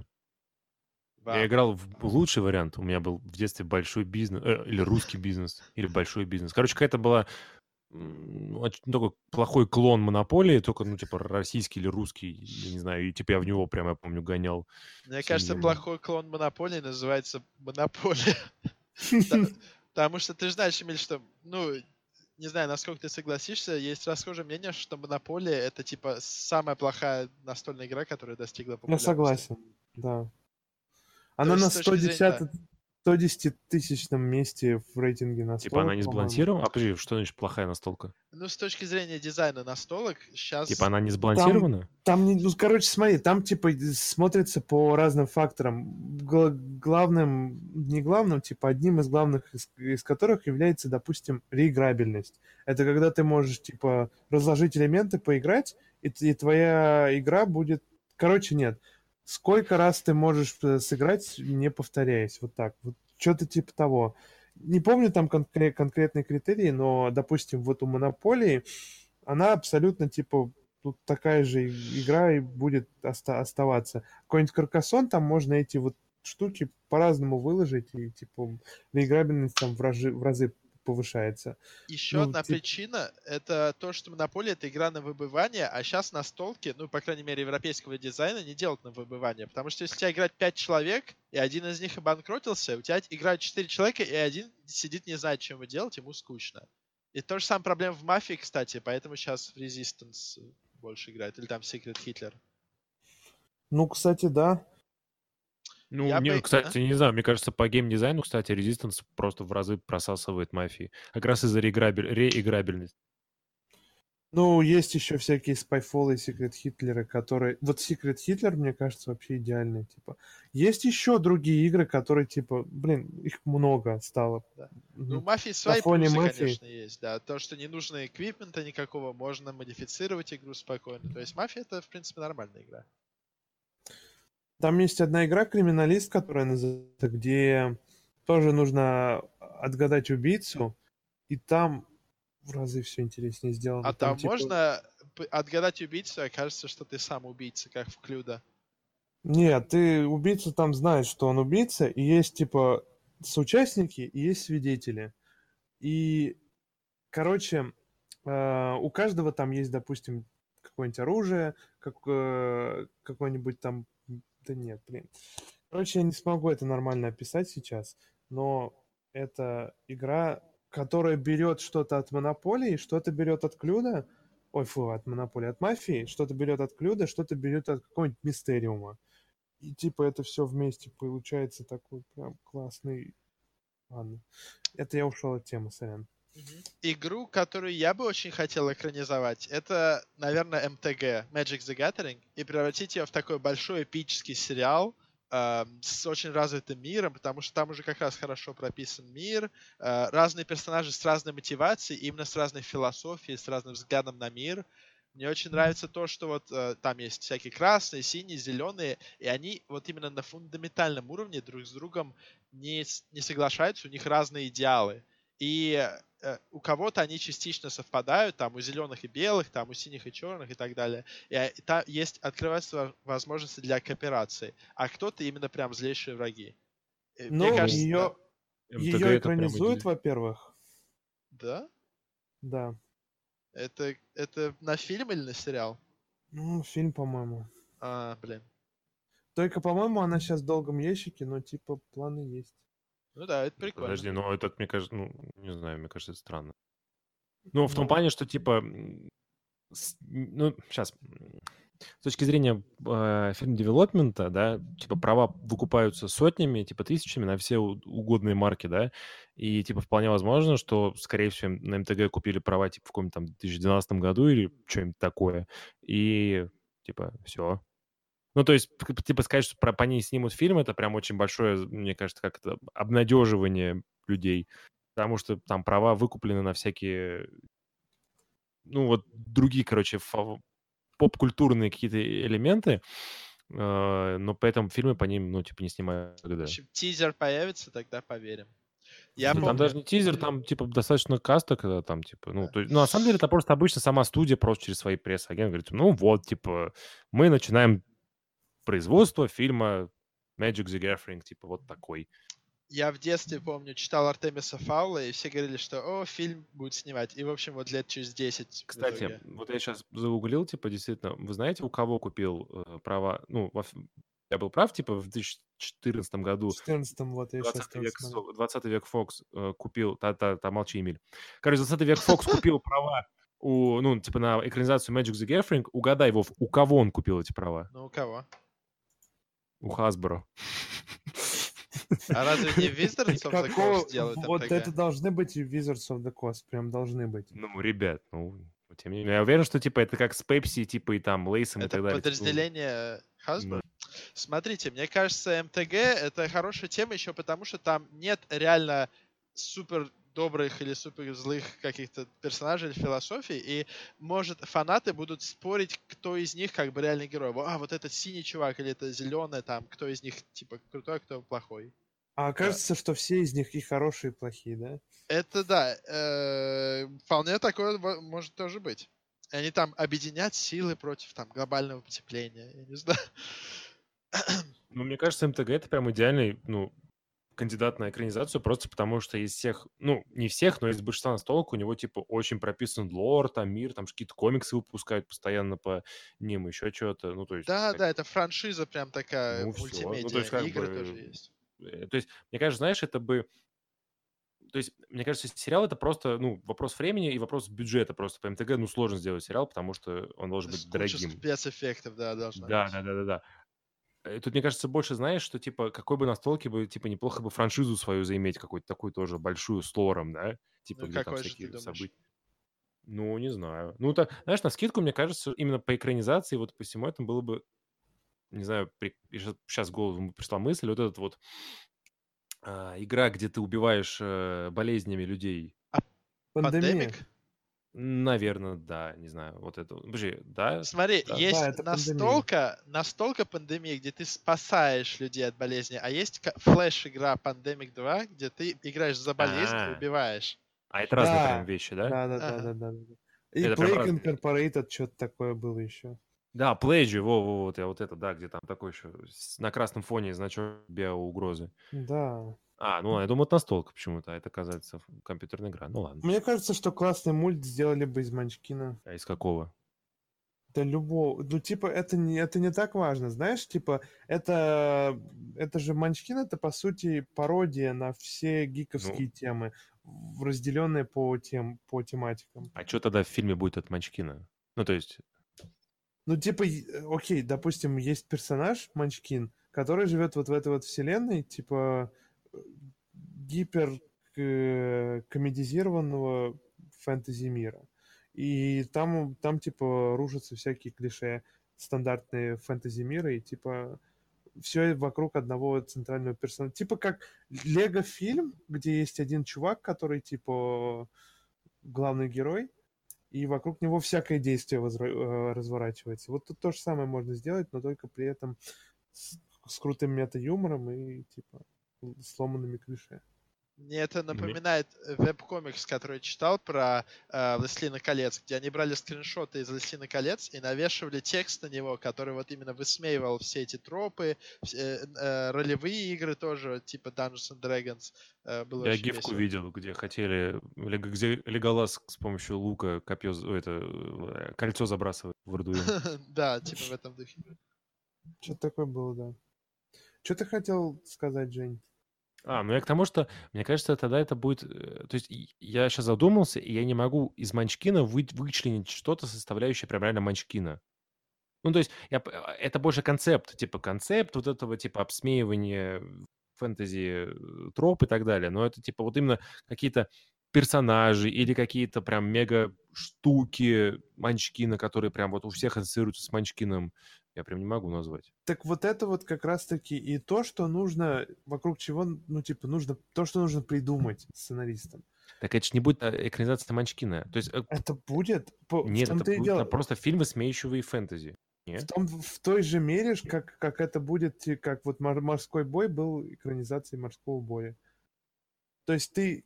Вау. Я играл в лучший вариант. У меня был в детстве большой бизнес, э, или русский бизнес, или большой бизнес. Короче, какая-то была м, очень такой плохой клон монополии, только, ну, типа, российский или русский, я не знаю, и типа я в него прямо, я помню, гонял. Мне кажется, плохой клон Монополии называется Монополия. Потому что ты же знаешь, Эмиль, что, ну, не знаю, насколько ты согласишься, есть расхожее мнение, что Монополия это типа самая плохая настольная игра, которая достигла Я популярности. согласен, да. Она на с точки зрения, 110... 110-тысячном месте в рейтинге настолок. Типа она не сбалансирована? А подожди, что значит плохая настолка? Ну, с точки зрения дизайна настолок, сейчас... Типа она не сбалансирована? Там, не- ну, короче, смотри, там, типа, смотрится по разным факторам. Гла- главным, не главным, типа, одним из главных, из, из которых является, допустим, реиграбельность. Это когда ты можешь, типа, разложить элементы, поиграть, и, и твоя игра будет... Короче, нет. Сколько раз ты можешь э, сыграть, не повторяясь. Вот так. Вот что-то типа того. Не помню там конкре- конкретные критерии, но, допустим, вот у Монополии она абсолютно, типа, тут такая же игра и будет оста- оставаться. Какой-нибудь Каркасон, там можно эти вот штуки по-разному выложить, и, типа, реиграбельность там в разы, в разы повышается. Еще Ну, одна тип- причина — это то, что Монополия — это игра на выбывание, а сейчас настолки, ну, по крайней мере, европейского дизайна, не делают на выбывание. Потому что если у тебя играть 5 человек, и один из них обанкротился, у тебя играют 4 человека, и один сидит, не знает, чем его делать, ему скучно. И то же самое проблема в Мафии, кстати, поэтому сейчас в Resistance больше играет, или там Secret Hitler. Ну, кстати, да. Ну, Я не, бы- кстати, не знаю, мне кажется, по геймдизайну, кстати, Resistance просто в разы просасывает мафии. Как раз из-за реиграбель... реиграбельности. Ну, есть еще всякие Spyfall и Secret Hitler, которые... Вот Secret Hitler, мне кажется, вообще идеальный, типа. Есть еще другие игры, которые, типа, блин, их много стало. Да. Ну, мафии свои фоне плюсы, мафии. конечно, есть, да. То, что не нужно эквипмента никакого, можно модифицировать игру спокойно. То есть мафия — это, в принципе, нормальная игра. Там есть одна игра «Криминалист», которая называется, где тоже нужно отгадать убийцу, и там в разы все интереснее сделано. А там типа, можно отгадать убийцу, и окажется, что ты сам убийца, как в Клюда. Нет, ты убийцу там знаешь, что он убийца, и есть, типа, соучастники, и есть свидетели. И, короче, э, у каждого там есть, допустим, какое-нибудь оружие, как, э, какой-нибудь там... Да нет, блин. Короче, я не смогу это нормально описать сейчас, но это игра, которая берет что-то от Монополии, что-то берет от Клюда, ой, фу, от Монополии, от Мафии, что-то берет от Клюда, что-то берет от какого-нибудь Мистериума. И типа это все вместе получается такой прям классный... Ладно. Это я ушел от темы, сорян. Игру, которую я бы очень хотел экранизовать, это, наверное, МТГ, Magic the Gathering, и превратить ее в такой большой эпический сериал эм, с очень развитым миром, потому что там уже как раз хорошо прописан мир, э, разные персонажи с разной мотивацией, именно с разной философией, с разным взглядом на мир. Мне очень нравится то, что вот э, там есть всякие красные, синие, зеленые, и они вот именно на фундаментальном уровне друг с другом не, не соглашаются, у них разные идеалы. И э, у кого-то они частично совпадают, там у зеленых и белых, там у синих и черных и так далее. И, а, и там есть открываются во- возможности для кооперации, а кто-то именно прям злейшие враги. Э, Мне Ну, кажется, ее, МТГ ее экранизуют, во-первых. да? Да. Это, это на фильм или на сериал? Ну, фильм, по-моему. А, блин. Только, по-моему, она сейчас в долгом ящике, но типа планы есть. Ну да, это прикольно. Подожди, ну это, мне кажется, ну, не знаю, мне кажется, это странно. Ну, в том Ну. плане, что, типа, с- ну, сейчас, с точки зрения э, фильм-девелопмента, да, типа, права выкупаются сотнями, типа, тысячами на все угодные марки, да, и, типа, вполне возможно, что, скорее всего, на МТГ купили права, типа, в каком-то там 2012 году или что-нибудь такое, и, типа, все. Ну, то есть, типа, сказать, что про, по ней снимут фильм, это прям очень большое, мне кажется, как это, обнадеживание людей, потому что там права выкуплены на всякие, ну, вот другие, короче, фа- поп-культурные какие-то элементы, э, но поэтому фильмы по ним, ну, типа, не снимают В никогда. общем, тизер появится, тогда поверим. Я Да помню... Там даже не тизер, там, типа, достаточно каста, когда там, типа, ну, то есть, ну, на самом деле, это просто обычно сама студия просто через свои пресс-агенты говорит, ну, вот, типа, мы начинаем производство фильма Magic the Gathering, типа, вот такой. Я в детстве, помню, читал Артемиса Фаула, и все говорили, что «О, фильм будет снимать». И, в общем, вот лет через 10 в Кстати, итоге. вот я сейчас загуглил, типа, действительно, вы знаете, у кого купил э, права, ну, во я был прав, типа, в 2014 году В 14 вот я сейчас 20 век, смотрю. Со- 20 век Фокс э, купил, та, та, та, молчи, Эмиль. Короче, 20 век Фокс купил права у, ну, типа, на экранизацию Magic the Gathering. Угадай, Вов, у кого он купил эти права? Ну, у кого? У Hasbro. А разве не Wizards of the Coast делают Вот это должны быть и Wizards of the Coast, прям должны быть. Ну, ребят, ну, тем не менее. Я уверен, что, типа, это как с Пепси, типа, и там, Лейсом и Это так далее. типа, подразделение Hasbro? Ну. Смотрите, мне кажется, МТГ это хорошая тема еще потому, что там нет реально супер добрых или супер злых каких-то персонажей или философий, и, может, фанаты будут спорить, кто из них как бы реальный герой. А, вот этот синий чувак или это зеленый, там, кто из них, типа, крутой, а кто плохой. А кажется, что все из них и хорошие, и плохие, да? Это да, э, вполне такое может тоже быть. Они там объединят силы против там глобального потепления, я не знаю. Ну, мне кажется, МТГ это прям идеальный, ну, кандидат на экранизацию, просто потому что из всех, ну, не всех, но из большинства настолок у него, типа, очень прописан лор, там, мир, там, какие-то комиксы выпускают постоянно по ним, еще что-то, ну, то есть... Да, как- да, это франшиза прям такая Ну, всё. Ну, то мультимедиа. есть, как Игры бы, тоже есть. э, То есть, мне кажется, знаешь, это бы... То есть, мне кажется, сериал это просто, ну, вопрос времени и вопрос бюджета просто. По МТГ, ну, сложно сделать сериал, потому что он должен быть дорогим. спецэффектов, да, должно Да, быть. да, да, да, да. Э, Тут, мне кажется, больше знаешь, что, типа, какой бы настолке бы, типа, неплохо бы франшизу свою заиметь, какую-то такую тоже большую с лором, да? Типа, Ну, где там какой же ты всякие события. Ну, не знаю. Ну, так, знаешь, на скидку, мне кажется, именно по экранизации, вот по всему этому было бы, не знаю, сейчас в голову пришла мысль, вот этот вот а, игра, где ты убиваешь э, болезнями людей. Пандемия. Пандемик? Наверное, да, не знаю, вот это. Подожди, да? Смотри, Да. есть Да, это пандемия. настолько, настолько пандемия, где ты спасаешь людей от болезни, а есть флеш-игра Pandemic 2, где ты играешь за болезнь А. и убиваешь. А это разные Да, прям вещи, да? Да, да, да, да, да. да. И Это прям Plague разные. Incorporated, что-то такое было еще. Да, Pledge, во, во, вот, я вот это, да, где там такой еще на красном фоне значок биоугрозы. Да. А, ну, я думаю, это настолка почему-то, а это, оказывается, компьютерная игра. Ну, ладно. Мне кажется, что классный мульт сделали бы из Манчкина. А из какого? Да любого. Ну, типа, это не, это не так важно. Знаешь, типа, это, это же Манчкин, это, по сути, пародия на все гиковские темы, в- разделенные по, тем, по тематикам. А что тогда в фильме будет от Манчкина? Ну, то есть, Ну, типа, э, окей, допустим, есть персонаж Манчкин, который живет вот в этой вот вселенной, типа, э, гипер э, комедизированного фэнтези мира. И там, там, типа, рушатся всякие клише стандартные фэнтези мира, и, типа, все вокруг одного центрального персонажа. Типа как Лего-фильм, где есть один чувак, который, типа, главный герой, и вокруг него всякое действие возра- э, разворачивается. Вот тут то же самое можно сделать, но только при этом с, с крутым мета-юмором и, типа, сломанными клише. Мне это напоминает э, веб-комикс, который я читал про э, «Властелина колец», где они брали скриншоты из «Властелина колец» и навешивали текст на него, который вот именно высмеивал все эти тропы, э, э, ролевые игры тоже, типа Dungeons and Dragons. Э, было я гифку весело. видел, где хотели, где Леголас с помощью лука копье, это, э, кольцо забрасывает в Ардуин. Да, типа в этом духе. Что-то такое было, да. Что ты хотел сказать, Жень? А, ну я к тому, что, мне кажется, тогда это будет... э, То есть я сейчас задумался, и я не могу из Манчкина вы- вычленить что-то, составляющее прям реально Манчкина. Ну, то есть я, а, это больше концепт, типа концепт вот этого типа обсмеивания фэнтези э, троп и так далее. Но это типа вот именно какие-то персонажи или какие-то прям мега штуки Манчкина, которые прям вот у всех ассоциируются с Манчкиным. Я прям не могу назвать. Так вот это вот как раз-таки и то, что нужно, вокруг чего, ну, типа, нужно, то, что нужно придумать сценаристам. Так это же не будет э, экранизация Манчкина. То есть э, Это будет... в Нет, это и будет дело. просто фильм, высмеивающий фэнтези. В, Нет? том, в той же мере, как, как это будет, как вот мор- морской бой был экранизацией морского боя. То есть ты...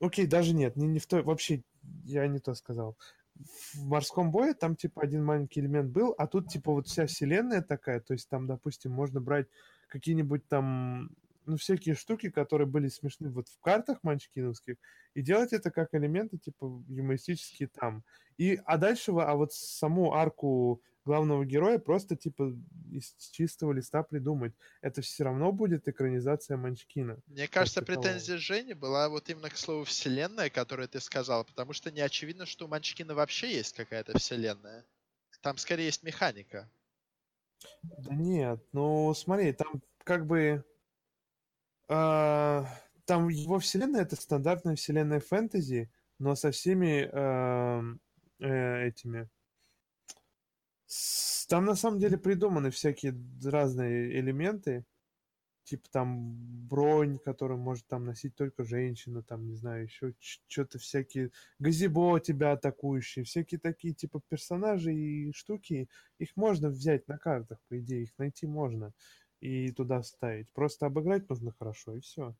Окей, даже нет, не, не в той... Вообще, я не то сказал. В морском бое там, типа, один маленький элемент был, а тут, типа, вот вся вселенная такая, то есть там, допустим, можно брать какие-нибудь там, ну, всякие штуки, которые были смешны вот в картах манчкиновских, и делать это как элементы, типа, юмористические там. И, а дальше, а вот саму арку главного героя просто, типа, из чистого листа придумать. Это все равно будет экранизация Манчкина. Мне кажется, такового. претензия Жени была вот именно к слову вселенная, которое ты сказал, потому что не очевидно, что у Манчкина вообще есть какая-то вселенная. Там скорее есть механика. Да нет, ну смотри, там как бы а, там его вселенная это стандартная вселенная фэнтези, но со всеми э, этими. С- Там на самом деле придуманы всякие разные элементы, типа там бронь, которую может там носить только женщина, там, не знаю, еще что-то всякие, газибо тебя атакующие, всякие такие типа персонажи и штуки, их можно взять на картах, по идее, их найти можно и туда вставить. Просто обыграть нужно хорошо, и все.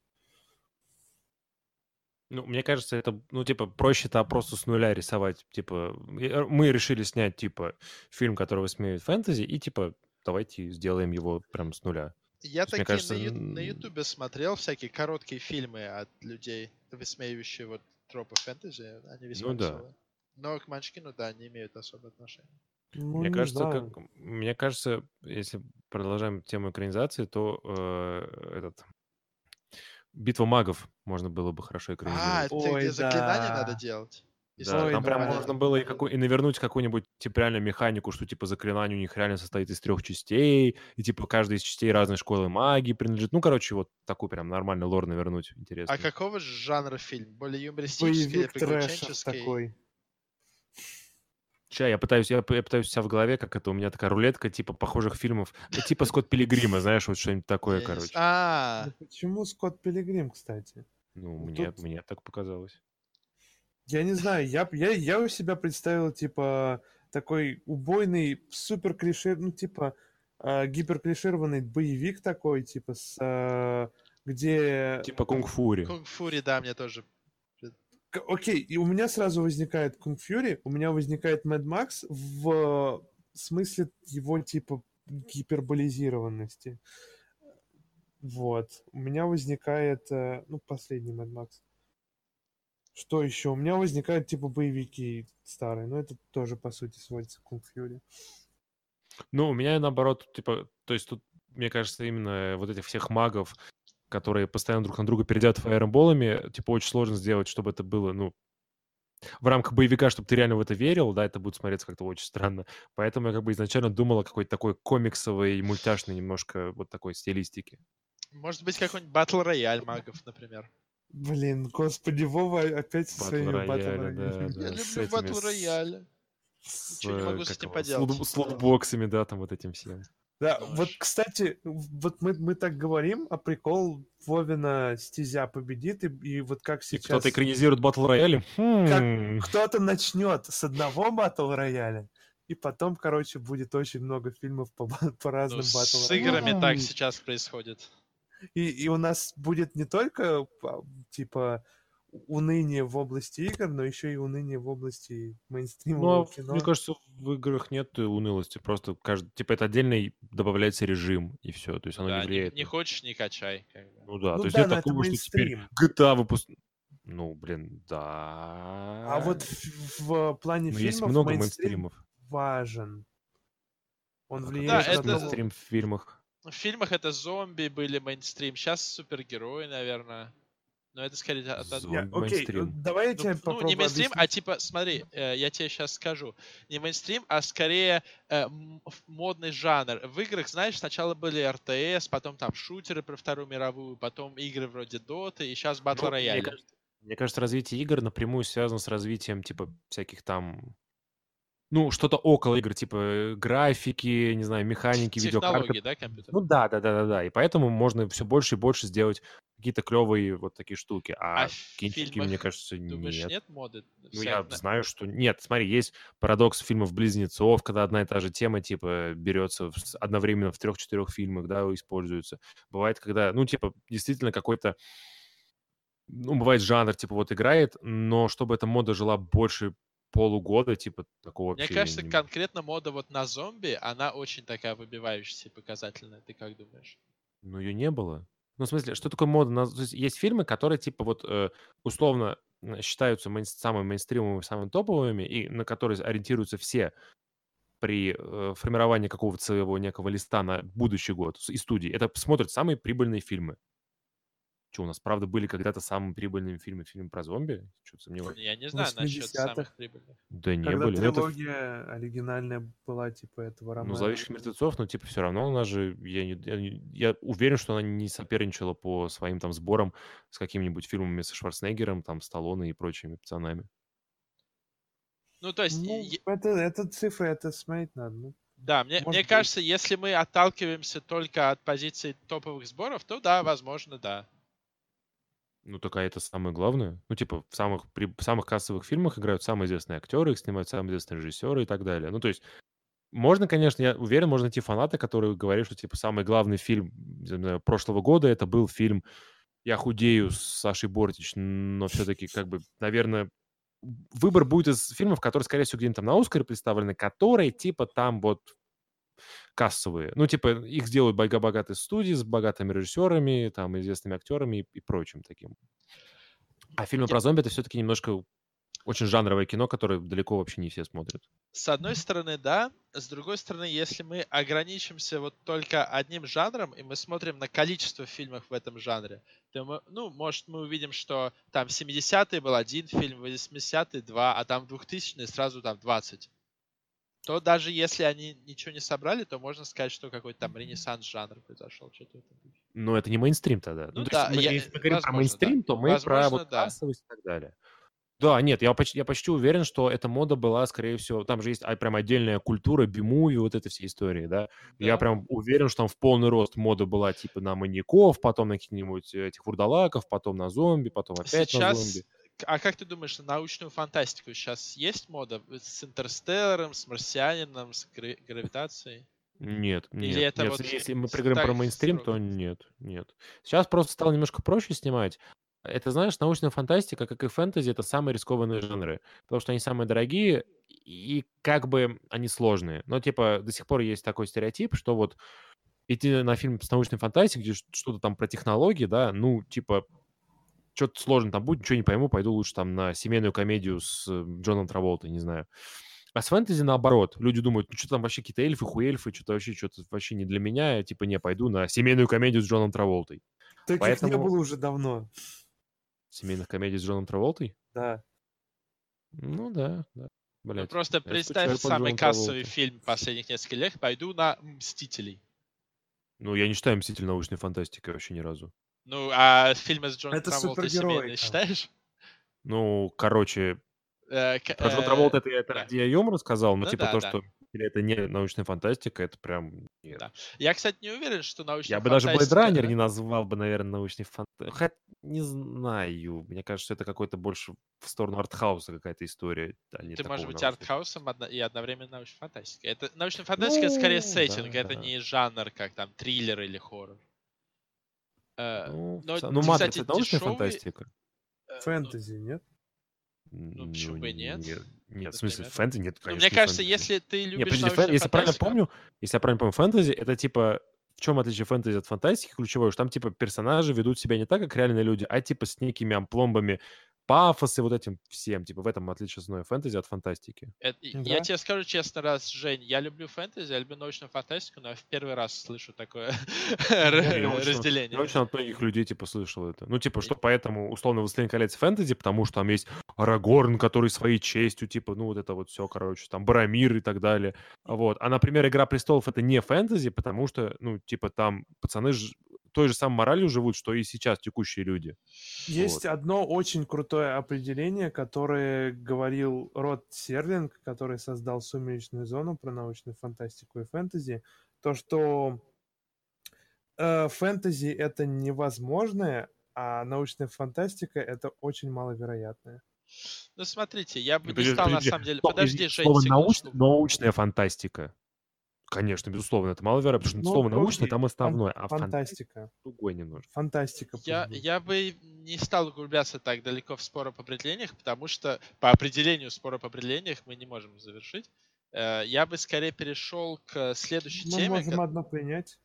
Ну, мне кажется, это, ну, типа, проще-то просто с нуля рисовать. Типа, э, мы решили снять, типа, фильм, который высмеивает фэнтези, и, типа, давайте сделаем его прям с нуля. Я есть, такие кажется, на, Ютубе смотрел всякие короткие фильмы от людей, высмеивающие вот тропы фэнтези. Они весьма Ну да. веселые. Но к Манчкину, да, не имеют особого отношения. Ну, Мне не кажется, знаю. как, мне кажется, если продолжаем тему экранизации, то э, этот Битва магов можно было бы хорошо А, экранизировать. это где Ой, заклинания надо да. делать? Если Да, Ой, там прям правильно- можно было и, какой, и навернуть какую-нибудь типа реально механику, что типа заклинание у них реально состоит из трех частей, и типа каждая из частей разной школы магии принадлежит. Ну, короче, вот такой прям нормальный лор навернуть. Интересно. А какого же жанра фильм? Более юмористический или Боевик трэшер приключенческий? такой. Ща, я пытаюсь, я, я пытаюсь себя в голове, как это у меня такая рулетка, типа похожих фильмов. Ну, типа Скотт Пилигрима, знаешь, вот что-нибудь такое, короче. А, почему Скотт Пилигрим, кстати? Ну, мне, тут- мне так показалось. Я не знаю, я, я, я у себя представил, типа, такой убойный, супер клише, ну, типа, э, гиперклишированный боевик такой, типа, с, э, где... Типа Kung Fury. Kung Fury, да, мне тоже. Окей, и у меня сразу возникает Kung Fury, у меня возникает Mad Max в смысле его, типа, гиперболизированности. Вот. У меня возникает, э, ну, последний Мэд Макс. Что еще? У меня возникают, типа, боевики старые, но это тоже, по сути, сводится к Кунг Фьюри. Ну, у меня наоборот, типа, то есть тут, мне кажется, именно вот этих всех магов, которые постоянно друг на друга перейдят фаерболами, типа, очень сложно сделать, чтобы это было, ну, в рамках боевика, чтобы ты реально в это верил, да, это будет смотреться как-то очень странно. Поэтому я как бы изначально думал о какой-то такой комиксовой, мультяшной немножко вот такой стилистике. Может быть, какой-нибудь батл рояль магов, например. Блин, господи, Вова опять со Батл своими батл рояля, да, роялями. да. Я люблю батл. С, Ничего не могу с этим поделать. с лутбоксами, да, там вот этим всем. Да, Нож. вот, кстати, вот мы, мы так говорим, а прикол Вовина стезя победит, и, и вот как И сейчас... кто-то экранизирует батл рояли? Хм. Кто-то начнет с одного батл рояля, и потом, короче, будет очень много фильмов по, по Ну, разным батл с играми так сейчас происходит. И, и у нас будет не только, а, типа, уныние в области игр, но еще и уныние в области Ну, мейнстримового а кино. мне кажется, в играх нет унылости. Просто каждый, типа, это отдельный добавляется режим, и все. То есть оно Да, не не, влияет. не на- хочешь, не качай. Ну да, Ну то есть да, нет но это такого, что теперь. GTA выпуск... Ну, блин, да. А вот в, в плане Ну, фильмов есть много мейнстрим мейнстримов. важен. Он А влияет Да, на это- то- мейнстрим в фильмах. В фильмах это зомби были мейнстрим, сейчас супергерои, наверное. Но это скорее от- Окей, мейнстрим. давай я Ну, тебе ну, попробую не мейнстрим, объяснить. а типа, смотри, э, я тебе сейчас скажу. Не мейнстрим, а скорее э, модный жанр. В играх, знаешь, сначала были РТС, потом там шутеры про Вторую мировую, потом игры вроде Доты, и сейчас батл Ну, мне, рояль. кажется, мне кажется, развитие игр напрямую связано с развитием, типа, всяких там... Ну, что-то около игр, типа э, графики, не знаю, механики, видеокарты. Технологии, да, компьютер? Ну да, да, да, да, да. И поэтому можно все больше и больше сделать какие-то клевые вот такие штуки. А, А кинчики, фильмах, мне кажется, Думаешь, нет. нет, моды? Ну, я Всяк- знаю, что нет. Смотри, есть парадокс фильмов близнецов, когда одна и та же тема, типа, берется в одновременно в трех-четырех фильмах, да, используется. Бывает, когда, ну, типа, действительно какой-то, ну, бывает жанр, типа, вот играет, но чтобы эта мода жила больше полугода, типа, такого Мне кажется, не- конкретно мода вот на зомби, она очень такая выбивающаяся и показательная. Ты как думаешь? Ну, ее не было. Ну, в смысле, что такое мода? то есть, есть фильмы, которые, типа, вот, э, условно считаются мейн- самыми мейнстримовыми, самыми топовыми, и на которые ориентируются все при э, формировании какого-то своего некого листа на будущий год и студии. Это смотрят самые прибыльные фильмы. Что, у нас, правда, были когда-то самыми прибыльными фильмы фильм про зомби? Что-то сомневаюсь. Я не знаю насчет 80-х. самых прибыльных. Да не Когда были. Ну, это трилогия оригинальная была, типа, этого Ну, романа. «Зловещих мертвецов», ну, типа, все равно она же... Я, не- я не- я уверен, что она не соперничала по своим там сборам с какими-нибудь фильмами со Шварценеггером, там, Сталлоне и прочими пацанами. Ну, то есть, Ну, это, это цифры, это смотреть надо. ну. да, мне, может мне быть. кажется, если мы отталкиваемся только от позиции топовых сборов, то да, возможно, да. Ну, такая это самое главное. Ну, типа, в самых, при в самых кассовых фильмах играют самые известные актеры, их снимают самые известные режиссеры и так далее. Ну, то есть, можно, конечно, я уверен, можно найти фаната, который говорит, что, типа, самый главный фильм знаю, прошлого года это был фильм «Я худею» с Сашей Бортич, но все-таки, как бы, наверное, выбор будет из фильмов, которые, скорее всего, где-нибудь там на Оскаре представлены, которые, типа, там вот кассовые. Ну, типа, их сделают бога- богатые студии с богатыми режиссерами, там, известными актерами и, и прочим таким. А фильмы Я- про зомби это все-таки немножко очень жанровое кино, которое далеко вообще не все смотрят. С одной стороны, да. С другой стороны, если мы ограничимся вот только одним жанром, и мы смотрим на количество фильмов в этом жанре, то мы, ну, может, мы увидим, что там в 70-е был один фильм, в 80-е два, а там в 2000-е сразу там 20. То даже если они ничего не собрали, то можно сказать, что какой-то там ренессанс жанра произошел. Что-то духе. Но это не мейнстрим тогда. Ну то да, есть мы- я- если мы говорим про возможно, мейнстрим, да. то мы про Возможно, вот да. кассовость и так далее. Да, нет, я почти, я почти уверен, что эта мода была, скорее всего, там же есть а, прям отдельная культура, бимуви, вот этой всей истории, да. Я Да. прям уверен, что там в полный рост мода была типа на маньяков, потом на каких-нибудь этих вурдалаков, потом на зомби, потом опять на Сейчас, зомби. А как ты думаешь, на научную фантастику сейчас есть мода с Интерстелларом, с Марсианином, с гра- гравитацией? Нет, Или нет, это нет. вот Если мы с- говорим про мейнстрим, то нет, нет. Сейчас просто стало немножко проще снимать. Это, знаешь, научная фантастика, как и фэнтези, это самые рискованные жанры, потому что они самые дорогие и как бы они сложные. Но, типа, до сих пор есть такой стереотип, что вот идти на фильм с научной фантастикой, где что-то там про технологии, да, ну, типа, что-то сложно там будет, ничего не пойму, пойду лучше там на семейную комедию с э, Джоном Траволтой, не знаю. А с фэнтези наоборот. Люди думают, ну что там вообще какие-то эльфы, хуэльфы, что-то вообще, что-то вообще не для меня. Я, типа, не, пойду на семейную комедию с Джоном Траволтой. Таких не Поэтому- было уже давно. Семейных комедий с Джоном Траволтой? Да. Ну да, да. Ну, Блядь. просто скучаю представь самый кассовый фильм последних нескольких лет. Пойду на «Мстителей». Ну, я не считаю «Мститель» научной фантастикой вообще ни разу. Ну, а фильмы с Джоном Это Траволтой семейные считаешь? Ну, короче, Э, про Джона э, Траволта это, это да. я юмор сказал, но Ну типа да, то, да. что это не научная фантастика, это прям нет. Да. Я, кстати, не уверен, что научная Я бы даже Blade фантастика, Runner да? не назвал бы, наверное, научной фантастикой. Хотя, не знаю. Мне кажется, что это какой-то больше в сторону артхауса какая-то история. а не Ты можешь быть научного. артхаусом и одновременно научной фантастикой. Это научная фантастика это скорее Ну, сеттинг, да, это да. не жанр, как там триллер или хоррор. Э, Ну, но, ну, кстати, Матрица это научная дешевый, фантастика? Фэнтези, нет? Ну, почему бы нет, Нет, нет, в смысле, фэнтези нет, ну, конечно, мне не кажется, фэнтези. если ты Не, любишь подожди, фэн- научную если правильно фантастику, помню, если я правильно помню, фэнтези это типа в чем отличие фэнтези от фантастики ключевое, что там типа персонажи ведут себя не так, как реальные люди, а типа с некими ампломбами пафос и вот этим всем. Типа в этом отличие основное фэнтези от фантастики. Это- Я Да. тебе скажу честно, раз, Жень, я люблю фэнтези, я люблю научную фантастику, но я в первый раз слышу такое Я разделение. Я очень от многих людей, типа, слышал это. Ну, типа, что поэтому, условно, «Властелин колец» фэнтези, потому что там есть Арагорн, который своей честью, типа, ну, вот это вот все, короче, там, Барамир и так далее. Вот. А, например, «Игра престолов» — это не фэнтези, потому что, ну, типа, там пацаны ж- той же самой моралью живут, что и сейчас текущие люди. Есть Вот. одно очень крутое определение, которое говорил Род Серлинг, который создал «Сумеречную зону» про научную фантастику и фэнтези. То, что э, фэнтези — это невозможное, а научная фантастика — это очень маловероятное. Ну, смотрите, я бы не Подожди, стал, на самом деле... Подожди, Жень, Слово научная фантастика. Конечно, безусловно, это маловероятно, потому что Ну, слово научное там фан- основное, а фантастика Фантастика. другой немножко. Фантастика. Я, я бы не стал углубляться так далеко в спор об определениях, потому что по определению спор об определениях мы не можем завершить. Э, Я бы скорее перешел к следующей Мы теме. можем ко- одно принять.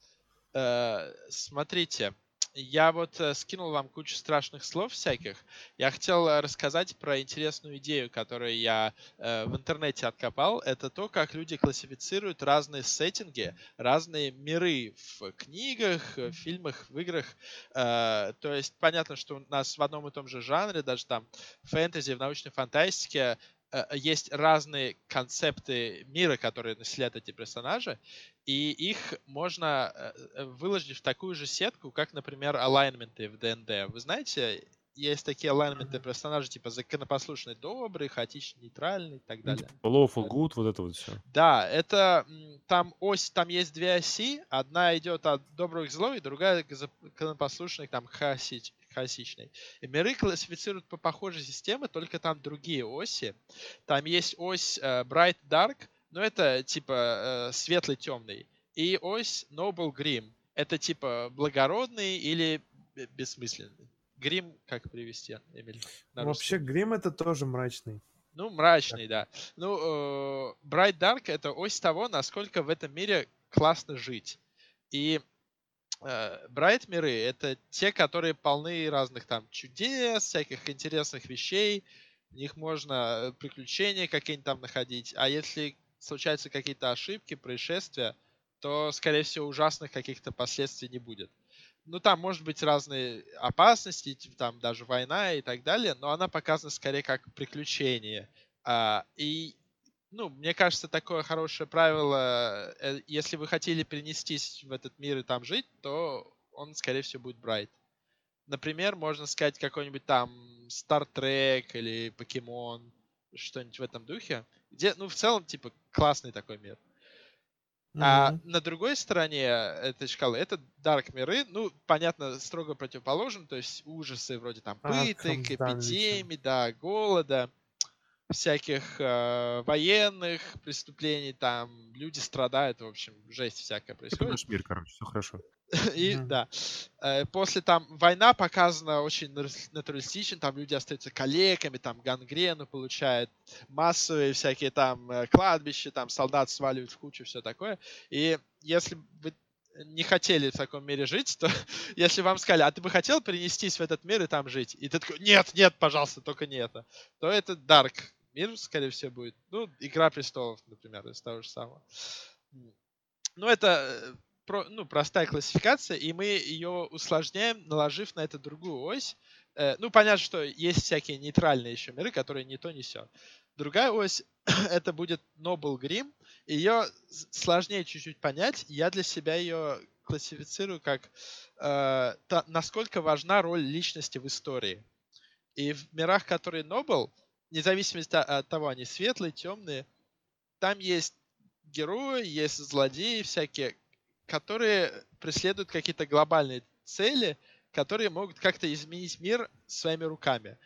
Э, Смотрите, я вот э, скинул вам кучу страшных слов всяких. Я хотел э, рассказать про интересную идею, которую я э, в интернете откопал. Это то, как люди классифицируют разные сеттинги, разные миры в книгах, в фильмах, в играх. Э, то есть понятно, что у нас в одном и том же жанре, даже там фэнтези, в научной фантастике, Э, есть разные концепты мира, которые населяют эти персонажи, и их можно э, э, выложить в такую же сетку, как, например, алайнменты в ДНД. Вы знаете, есть такие алайнменты персонажей, типа законопослушный, добрый, хаотичный, нейтральный и так далее. Типа lawful good, вот это вот все. Да, это там ось, там есть две оси, одна идет от добрых злой, другая законопослушных, там хаосич, хаосичной. И миры классифицируют по похожей системе, только там другие оси. Там есть ось э, Bright Dark, но это типа э, светлый темный. И ось Noble Grim. Это типа благородный или бессмысленный. Грим как привести, Эмиль? Вообще грим это тоже мрачный. Ну, мрачный, да. Ну, э, Bright Dark это ось того, насколько в этом мире классно жить. И Брайт миры — это те, которые полны разных там чудес, всяких интересных вещей. В них можно э, приключения какие-нибудь там находить. А если случаются какие-то ошибки, происшествия, то, скорее всего, ужасных каких-то последствий не будет. Ну, там может быть разные опасности, типа, там даже война и так далее, но она показана скорее как приключение. А, и ну, мне кажется, такое хорошее правило, э, если вы хотели перенестись в этот мир и там жить, то он, скорее всего, будет Брайт. Например, можно сказать какой-нибудь там Star Trek или Покемон, что-нибудь в этом духе, где, ну, в целом, типа, классный такой мир. Mm-hmm. А на другой стороне этой шкалы это Dark миры, ну, понятно, строго противоположен, то есть ужасы вроде там пыток, эпидемий, да, голода всяких э, военных преступлений, там люди страдают, в общем, жесть всякая происходит. Это наш мир, короче, все хорошо. И mm-hmm. да, э, после там война показана очень натуралистично, там люди остаются калеками, там гангрену получают, массовые всякие там э, кладбища, там солдат сваливают в кучу, все такое. И если вы не хотели в таком мире жить, то если вам сказали, а ты бы хотел перенестись в этот мир и там жить, и ты такой, нет, нет, пожалуйста, только не это, то это Dark мир, скорее всего, будет. Ну, Игра престолов, например, из того же самого. Ну, это э, про, ну, простая классификация, и мы ее усложняем, наложив на это другую ось. Э, ну, понятно, что есть всякие нейтральные еще миры, которые не то, не все. Другая ось — это будет Noble Grim. Ее сложнее чуть-чуть понять. Я для себя ее классифицирую как э, та, насколько важна роль личности в истории. И в мирах, которые Noble — независимо от того, они светлые, темные, там есть герои, есть злодеи всякие, которые преследуют какие-то глобальные цели, которые могут как-то изменить мир своими руками.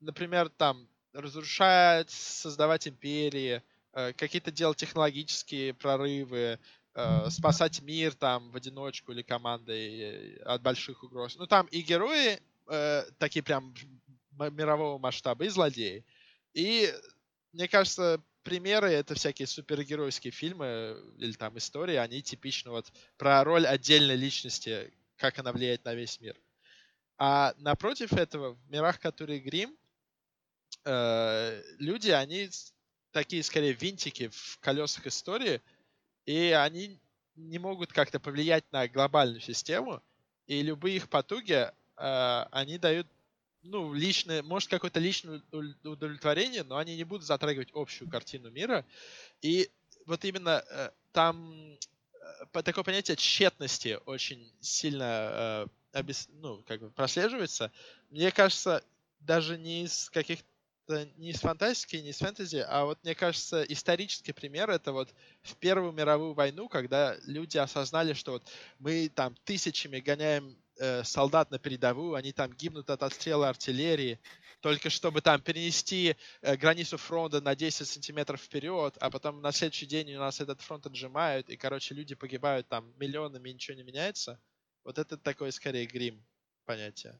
Например, там разрушать, создавать империи, э, какие-то делать технологические прорывы, э, спасать мир там в одиночку или командой э, от больших угроз. Ну там и герои такие прям мирового масштаба и злодеи. И мне кажется, примеры это всякие супергеройские фильмы или там истории, они типично вот про роль отдельной личности, как она влияет на весь мир. А напротив этого, в мирах, которые Грим, э, люди, они такие скорее винтики в колесах истории, и они не могут как-то повлиять на глобальную систему, и любые их потуги, э, они дают ну, личное, может, какое-то личное удовлетворение, но они не будут затрагивать общую картину мира. И вот именно э, там э, такое понятие тщетности очень сильно э, обес, ну, как бы прослеживается. Мне кажется, даже не из каких-то не из фантастики, не из фэнтези, а вот, мне кажется, исторический пример это вот в Первую мировую войну, когда люди осознали, что вот мы там тысячами гоняем э, солдат на передовую, они там гибнут от отстрела артиллерии, только чтобы там перенести э, границу фронта на 10 сантиметров вперед, а потом на следующий день у нас этот фронт отжимают, и, короче, люди погибают там миллионами, и ничего не меняется. Вот это такой, скорее, грим понятие.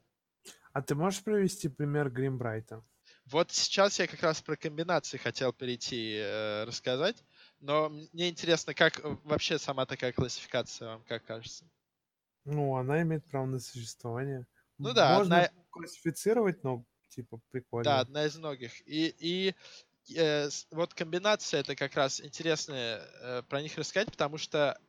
А ты можешь привести пример Грим Брайта? Вот сейчас я как раз про комбинации хотел перейти э, рассказать, но мне интересно, как вообще сама такая классификация вам, как кажется? Ну, она имеет право на существование. Ну да, Можно одна- классифицировать, но типа прикольно. Да, одна из многих. И, и э, вот комбинация это как раз интересно э, про них рассказать, потому что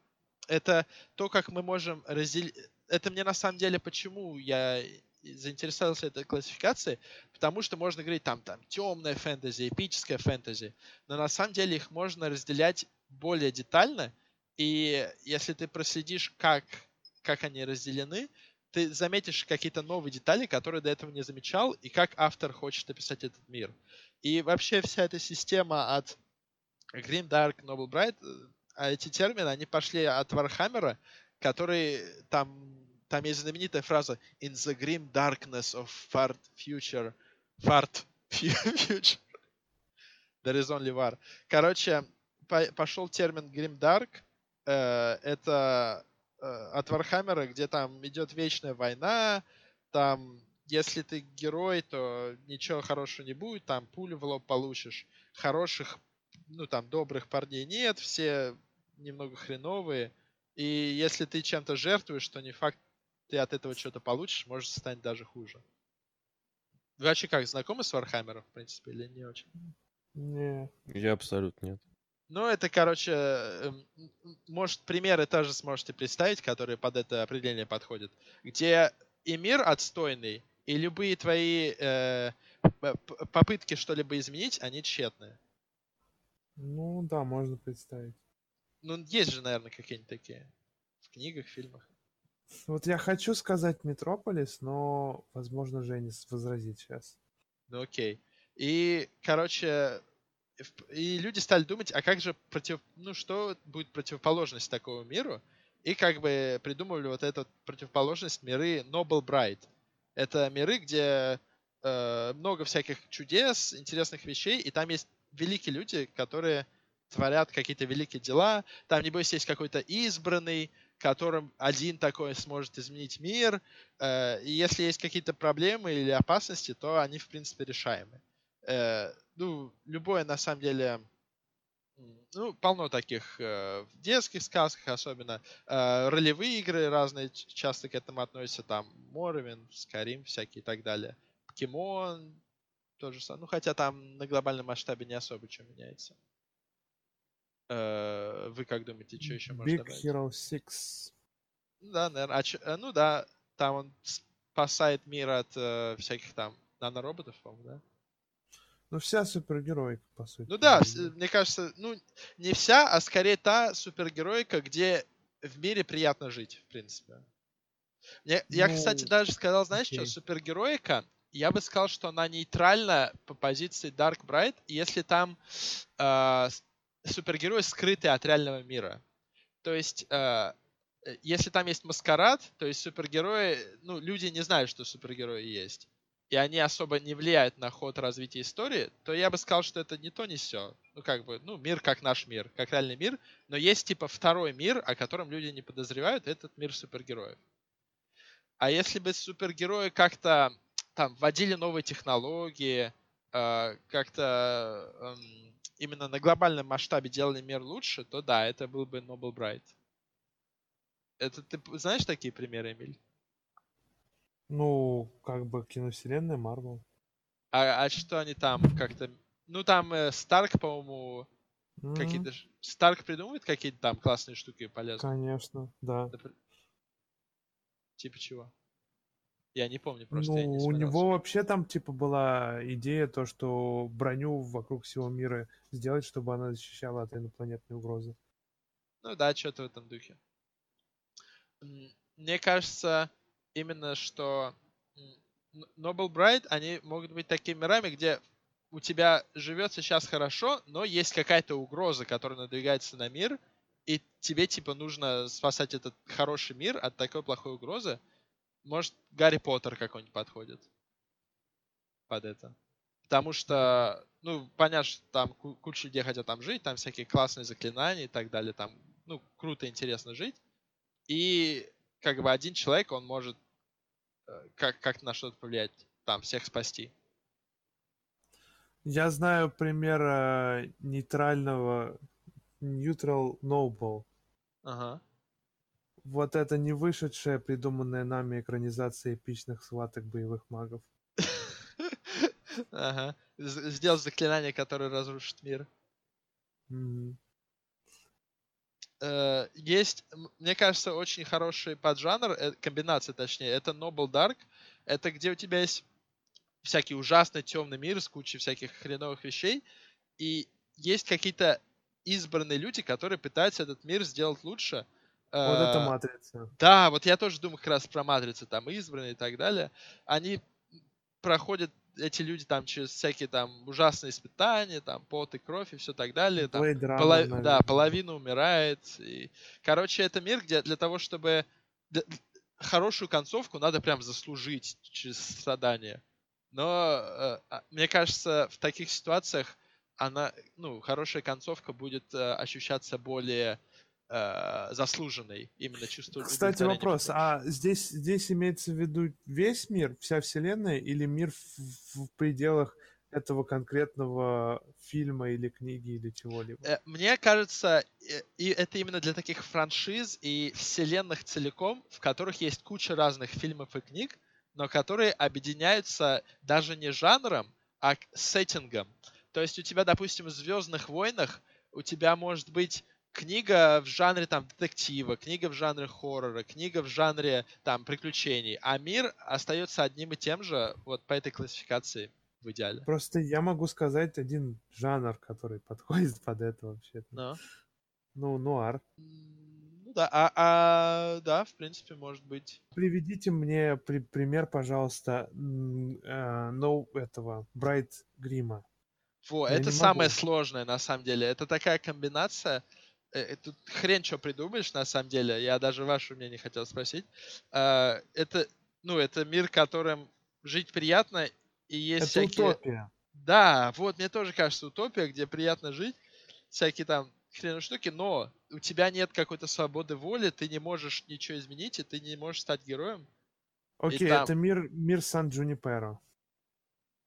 это то, как мы можем разделить. Это мне на самом деле почему я заинтересовался этой классификацией, потому что можно говорить там, там темная фэнтези, эпическая фэнтези, но на самом деле их можно разделять более детально, и если ты проследишь, как, как они разделены, ты заметишь какие-то новые детали, которые до этого не замечал, и как автор хочет описать этот мир. И вообще вся эта система от Grim Dark, Noble Bright, э, а эти термины, они пошли от Вархаммера, который там, там есть знаменитая фраза In the grim darkness of far future, far future, there is only war. Короче, по- пошел термин Grim Dark, э, это от Вархаммера, где там идет вечная война, там, если ты герой, то ничего хорошего не будет, там пулю в лоб получишь. Хороших, ну там, добрых парней нет, все немного хреновые. И если ты чем-то жертвуешь, то не факт, ты от этого что-то получишь, может стать даже хуже. Вы вообще как, знакомы с Вархаммером, в принципе, или не очень? Не. Я абсолютно нет. Ну, это, короче, м, может, примеры тоже сможете представить, которые под это определение подходят, где и мир отстойный, и любые твои э, попытки что-либо изменить, они тщетные. Ну да, можно представить. Ну, есть же, наверное, какие-нибудь такие в книгах, фильмах. Вот я хочу сказать Метрополис, но, возможно, Женя с- возразит сейчас. Ну, окей. И, короче, и люди стали думать, а как же против... Ну, что будет противоположность такому миру? И как бы придумывали вот эту противоположность миры Noble Bright. Это миры, где э, много всяких чудес, интересных вещей, и там есть великие люди, которые творят какие-то великие дела. Там, небось, есть какой-то избранный, которым один такой сможет изменить мир. Э, и если есть какие-то проблемы или опасности, то они, в принципе, решаемы. Э, ну, любое, на самом деле, ну, полно таких э, в детских сказках особенно. Э, ролевые игры разные ч- часто к этому относятся. Там Моровин, Скарим всякие и так далее. Покемон тоже самое. Ну, хотя там на глобальном масштабе не особо что меняется. Э, вы как думаете, что еще можно Big добавить? Hero 6. Ну Да, наверное. ну да, там он спасает мир от э, всяких там нанороботов, по-моему, да? Ну, вся супергеройка, по сути. Ну да, мне кажется, ну, не вся, а скорее та супергеройка, где в мире приятно жить, в принципе. Мне- я, кстати, Ну, даже сказал, знаешь что, окей. супергероика, я бы сказал, что она нейтральна по позиции Dark Bright, если там э, с- супергерой скрытый от реального мира. То есть, э, э, если там есть маскарад, то есть супергерои, ну, люди не знают, что супергерои есть, и они особо не влияют на ход развития истории, то я бы сказал, что это не то, не все. Ну, как бы, ну, мир как наш мир, как реальный мир, но есть, типа, второй мир, о котором люди не подозревают, этот мир супергероев. А если бы супергерои как-то там вводили новые технологии, э, как-то эм, именно на глобальном масштабе делали мир лучше, то да, это был бы Noble Bright. Это ты знаешь такие примеры, Эмиль? Ну, как бы киновселенная Марвел. А, а что они там как-то... Ну, там э, Старк, по-моему, М, какие-то... Старк придумывает какие-то там классные штуки полезные? Конечно, да. Напр- Типа чего? Я не помню просто, я Ну, не у него вообще там, типа, была идея то, что броню вокруг всего мира сделать, чтобы она защищала от инопланетной угрозы. Ну да, что-то в этом духе. Мне кажется, именно что Noble Bright, они могут быть такими мирами, где у тебя живет сейчас хорошо, но есть какая-то угроза, которая надвигается на мир, и тебе, типа, нужно спасать этот хороший мир от такой плохой угрозы. Может, Гарри Поттер какой-нибудь подходит под это. Потому что, ну, понятно, что там ку- куча людей хотят там жить, там всякие классные заклинания и так далее, там, ну, круто, интересно жить. И как бы один человек, он может э, как, как на что-то повлиять, там, всех спасти. Я знаю пример э, нейтрального Neutral Noble. Ага. Вот это не вышедшая, придуманная нами экранизация эпичных схваток боевых магов. Ага. Сделал заклинание, которое разрушит мир. Э, Есть, мне кажется, очень хороший поджанр, э, комбинация точнее, это Noble Dark. Это где у тебя есть всякий ужасный темный мир с кучей всяких хреновых вещей, и есть какие-то избранные люди, которые пытаются этот мир сделать лучше. Вот это Э, матрица. Да, вот я тоже думаю как раз про матрицы, там избранные и так далее. Они проходят, эти люди там через всякие там ужасные испытания, там пот и кровь и все так далее. Там, Blade Runner, поло- Да, половина умирает. И... Короче, это мир, где для того, чтобы для- хорошую концовку надо прям заслужить через страдания. Но э, а, мне кажется, в таких ситуациях она, ну, хорошая концовка будет э, ощущаться более э, заслуженной. Именно чувство Кстати, удовлетворения вопрос. А здесь, здесь имеется в виду весь мир, вся вселенная, или мир в, в пределах этого конкретного фильма или книги или чего-либо? Э, Мне кажется, э, и это именно для таких франшиз и вселенных целиком, в которых есть куча разных фильмов и книг, но которые объединяются даже не жанром, а сеттингом. То есть у тебя, допустим, в Звездных войнах у тебя может быть книга в жанре там детектива, книга в жанре хоррора, книга в жанре там приключений, а мир остается одним и тем же вот по этой классификации в идеале. Просто я могу сказать один жанр, который подходит под это вообще. Но. Ну, нуар. М, Ну да, а, а, да, в принципе, может быть. Приведите мне при- пример, пожалуйста, э, ну, этого, Брайт Грима. Во, Я это самое могу. сложное, на самом деле. Это такая комбинация. Э, э, Тут хрен что придумаешь, на самом деле. Я даже ваше мнение хотел спросить. А, Это, ну, это мир, которым жить приятно, и есть Это всякие... утопия. Да, вот, мне тоже кажется, утопия, где приятно жить, всякие там хреновые штуки, но у тебя нет какой-то свободы воли, ты не можешь ничего изменить, и ты не можешь стать героем. Окей, там- это мир, мир Сан-Джуниперо.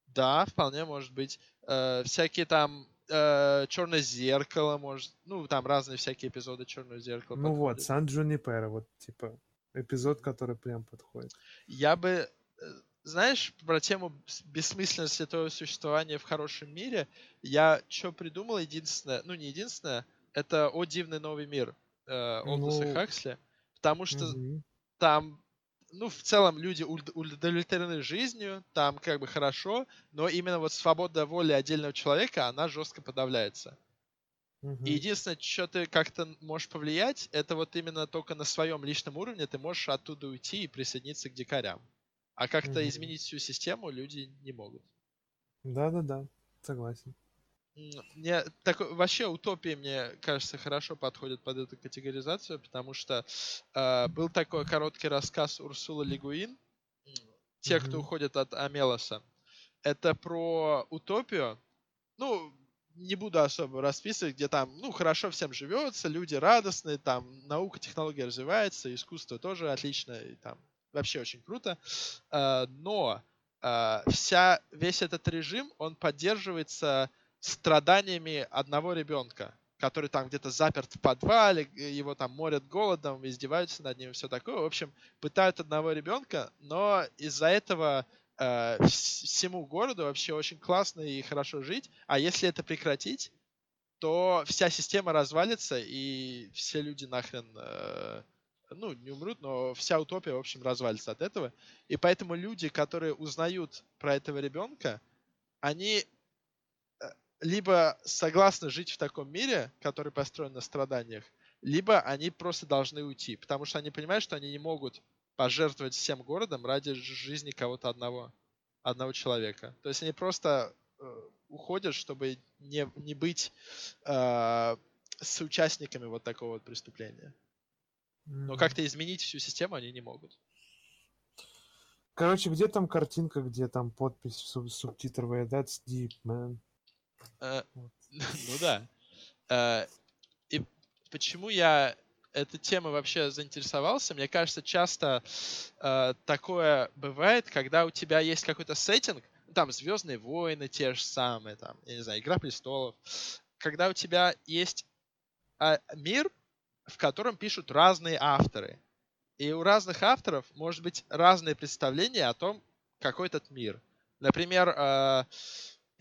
Да, вполне может быть. Э, всякие там э, черное зеркало, может. Ну, там разные всякие эпизоды черного зеркала. Ну вот, подходят. Сан-Джуниперо, вот, типа, эпизод, который прям подходит. Я бы. э, Знаешь, про тему бессмысленности твоего существования в хорошем мире, я что придумал единственное, ну не единственное, это «О дивный новый мир» э, Олдоса Ну, Хаксли, потому что Мгм. там, ну, в целом люди уд- удовлетворены жизнью, там как бы хорошо, но именно вот свобода воли отдельного человека, она жестко подавляется. Мгм. И единственное, что ты как-то можешь повлиять, это вот именно только на своем личном уровне ты можешь оттуда уйти и присоединиться к дикарям. А как-то Мгм. изменить всю систему люди не могут. Да-да-да, согласен. Мне такой, вообще утопии, мне кажется, хорошо подходят под эту категоризацию, потому что э, был такой короткий рассказ Урсула Лигуин, те, кто Мгм. уходят от Амелоса. Это про утопию. Ну, не буду особо расписывать, где там, ну, хорошо всем живется, люди радостные, там наука, технология развивается, искусство тоже отлично, и там вообще очень круто. Э, Но э, вся, весь этот режим, он поддерживается страданиями одного ребенка, который там где-то заперт в подвале, его там морят голодом, издеваются над ним и все такое. В общем, пытают одного ребенка, но из-за этого э, вс- всему городу вообще очень классно и хорошо жить. А если это прекратить, то вся система развалится, и все люди нахрен, э, ну, не умрут, но вся утопия, в общем, развалится от этого. И поэтому люди, которые узнают про этого ребенка, они либо согласны жить в таком мире, который построен на страданиях, либо они просто должны уйти, потому что они понимают, что они не могут пожертвовать всем городом ради жизни кого-то одного, одного человека. То есть они просто э, уходят, чтобы не, не быть э, соучастниками вот такого вот преступления. Но как-то изменить всю систему они не могут. Короче, где там картинка, где там подпись суб- субтитровая? That's deep, man. Э. Ну да. Э, И почему я этой темой вообще заинтересовался? Мне кажется, часто э, такое бывает, когда у тебя есть какой-то сеттинг, ну, там Звездные войны те же самые, там, я не знаю, Игра престолов, когда у тебя есть а, мир, в котором пишут разные авторы. И у разных авторов может быть разные представления о том, какой этот мир. Например, э,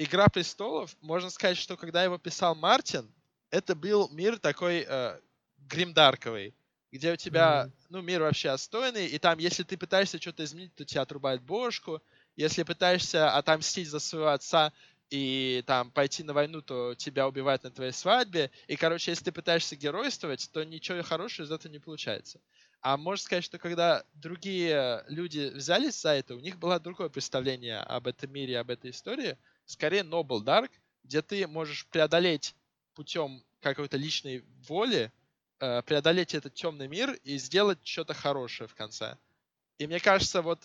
«Игра престолов», можно сказать, что когда его писал Мартин, это был мир такой э, гримдарковый, где у тебя, mm-hmm. ну, мир вообще отстойный, и там, если ты пытаешься что-то изменить, то тебя отрубают бошку, если пытаешься отомстить за своего отца и там пойти на войну, то тебя убивают на твоей свадьбе, и, короче, если ты пытаешься геройствовать, то ничего хорошего из этого не получается. А можно сказать, что когда другие люди взялись за это, у них было другое представление об этом мире, об этой истории, скорее Noble Dark, где ты можешь преодолеть путем какой-то личной воли, э, преодолеть этот темный мир и сделать что-то хорошее в конце. И мне кажется, вот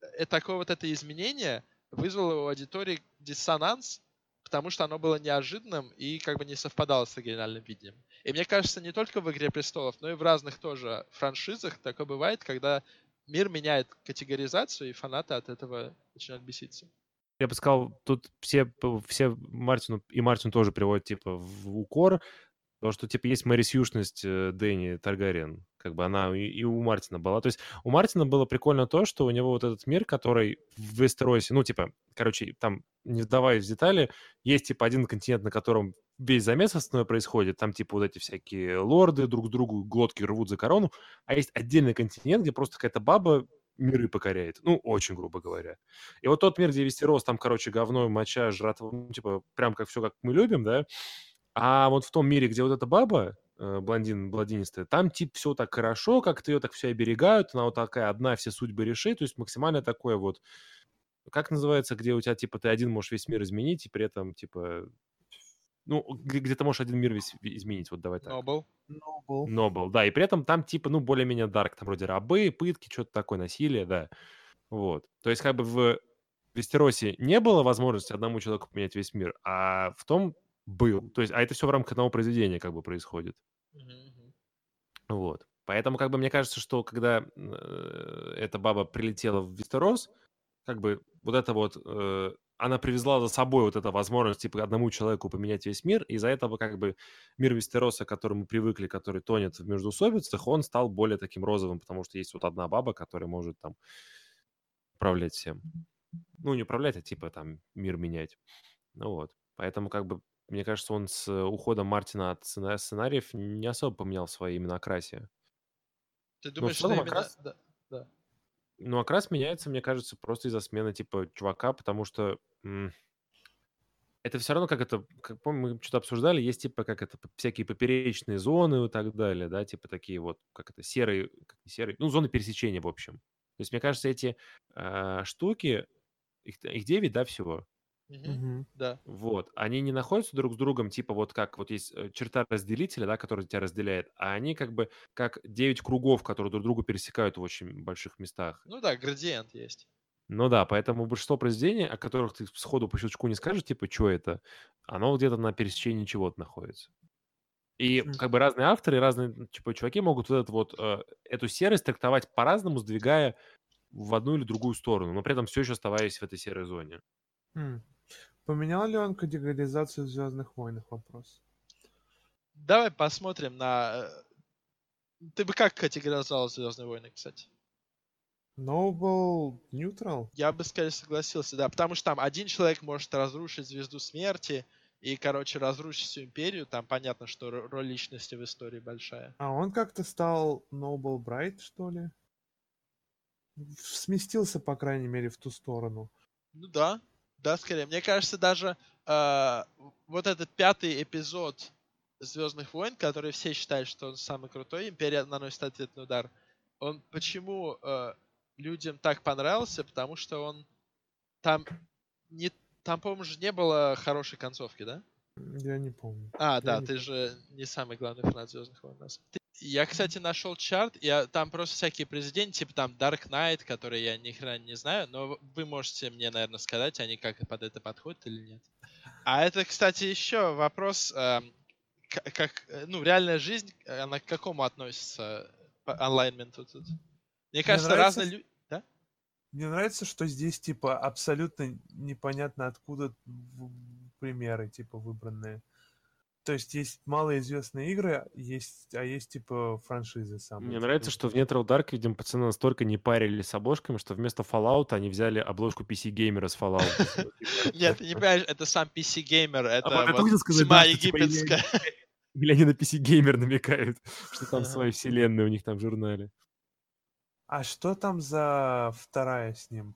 э, такое вот это изменение вызвало у аудитории диссонанс, потому что оно было неожиданным и как бы не совпадало с оригинальным видением. И мне кажется, не только в «Игре престолов», но и в разных тоже франшизах такое бывает, когда мир меняет категоризацию, и фанаты от этого начинают беситься я бы сказал, тут все, все Мартину и Мартину тоже приводят, типа, в укор, потому что, типа, есть Мэри Сьюшность э, Дэнни Таргариен, как бы она и, и у Мартина была. То есть у Мартина было прикольно то, что у него вот этот мир, который в Вестеросе, ну, типа, короче, там, не вдаваясь в детали, есть, типа, один континент, на котором весь замес основной происходит, там, типа, вот эти всякие лорды друг другу глотки рвут за корону, а есть отдельный континент, где просто какая-то баба миры покоряет. Ну, очень грубо говоря. И вот тот мир, где Вестерос, там, короче, говно, моча, жратва, ну, типа, прям как все, как мы любим, да. А вот в том мире, где вот эта баба, э, блондин, бладинистая, там, типа, все так хорошо, как-то ее так все оберегают, она вот такая одна, все судьбы решит, то есть максимально такое вот, как называется, где у тебя, типа, ты один можешь весь мир изменить, и при этом, типа, ну, где, где ты можешь один мир весь изменить, вот давай так. Noble. Noble. Noble, да, и при этом там типа, ну, более-менее дарк, там вроде рабы, пытки, что-то такое, насилие, да. Вот. То есть как бы в Вестеросе не было возможности одному человеку поменять весь мир, а в том был. То есть, а это все в рамках одного произведения как бы происходит. Mm-hmm. Вот. Поэтому, как бы, мне кажется, что когда э, эта баба прилетела в Вестерос, как бы вот это вот э, она привезла за собой вот эту возможность, типа, одному человеку поменять весь мир, и из-за этого, как бы, мир Вестероса, к которому мы привыкли, который тонет в междусобицах, он стал более таким розовым, потому что есть вот одна баба, которая может там управлять всем. Ну, не управлять, а типа там мир менять. Ну вот. Поэтому, как бы, мне кажется, он с уходом Мартина от сценариев не особо поменял свои именно окрасия. Ты думаешь, что именно... Окрас... Да, да. Ну, окрас меняется, мне кажется, просто из-за смены, типа, чувака, потому что это все равно, как это, как помню, мы что-то обсуждали, есть типа как это всякие поперечные зоны и так далее, да, типа такие вот, как это серые, как серые, ну зоны пересечения в общем. То есть мне кажется, эти э, штуки, их, их 9, да, всего. Угу. Да. Вот, они не находятся друг с другом, типа вот как вот есть э, черта разделителя, да, которая тебя разделяет, а они как бы как 9 кругов, которые друг друга пересекают в очень больших местах. Ну да, градиент есть. Ну да, поэтому большинство произведений, о которых ты сходу по щелчку не скажешь, типа, что это, оно где-то на пересечении чего-то находится. И как бы разные авторы, разные типа, чуваки могут вот, эту вот э, эту серость трактовать по-разному, сдвигая в одну или другую сторону, но при этом все еще оставаясь в этой серой зоне. Хм. Поменял ли он категоризацию в Звездных войнах? Вопрос. Давай посмотрим на... Э, ты бы как категоризовал Звездные войны, кстати? Noble Neutral? Я бы, скорее, согласился, да. Потому что там один человек может разрушить Звезду Смерти и, короче, разрушить всю Империю. Там понятно, что роль личности в истории большая. А он как-то стал Noble Bright, что ли? Сместился, по крайней мере, в ту сторону. Ну да, да, скорее. Мне кажется, даже э, вот этот пятый эпизод Звездных войн, который все считают, что он самый крутой, Империя наносит ответный удар. Он почему э, людям так понравился, потому что он там не там, по-моему, же не было хорошей концовки, да? Я не помню. А, я да, ты помню. же не самый главный фанат Звездных войн. Я, кстати, нашел чарт, я там просто всякие президенты, типа там Dark Knight, которые я ни хрена не знаю, но вы можете мне, наверное, сказать, они как под это подходят или нет. А это, кстати, еще вопрос, э, как, ну, реальная жизнь, она к какому относится по онлайнменту тут? Мне кажется, Мне нравится... разные люди... Да? Мне нравится, что здесь, типа, абсолютно непонятно откуда примеры, типа, выбранные. То есть есть малоизвестные игры, есть, а есть типа франшизы самые. Мне нравится, что в Neutral Dark, видимо, пацаны настолько не парились с обложками, что вместо Fallout они взяли обложку PC геймера с Fallout. Нет, ты не понимаешь, это сам PC Gamer, это вот вот сказать, тьма египетская. Или они на PC геймер намекают, что там свои вселенные у них там в журнале. А что там за вторая с ним?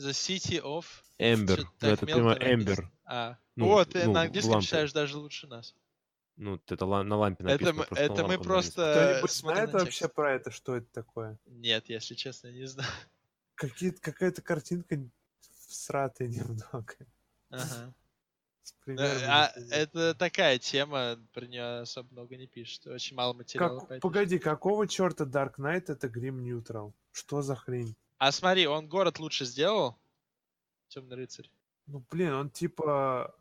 The City of... Эмбер. Ну, это прямо. Эмбер. А. Ну, О, ты ну, на английском читаешь даже лучше нас. Ну, это на лампе Это написано. на это мы просто-. Э, Кто-нибудь смотри знает на вообще про это, что это такое? Нет, если честно, не знаю. Какие, какая-то картинка всратая немного. Ага. С примерами а это такая тема, про нее особо много не пишет. Очень мало материала. Как- погоди, какого черта Dark Knight это Grim Neutral? Что за хрень? А смотри, он город лучше сделал. Темный рыцарь. Ну, блин, он типа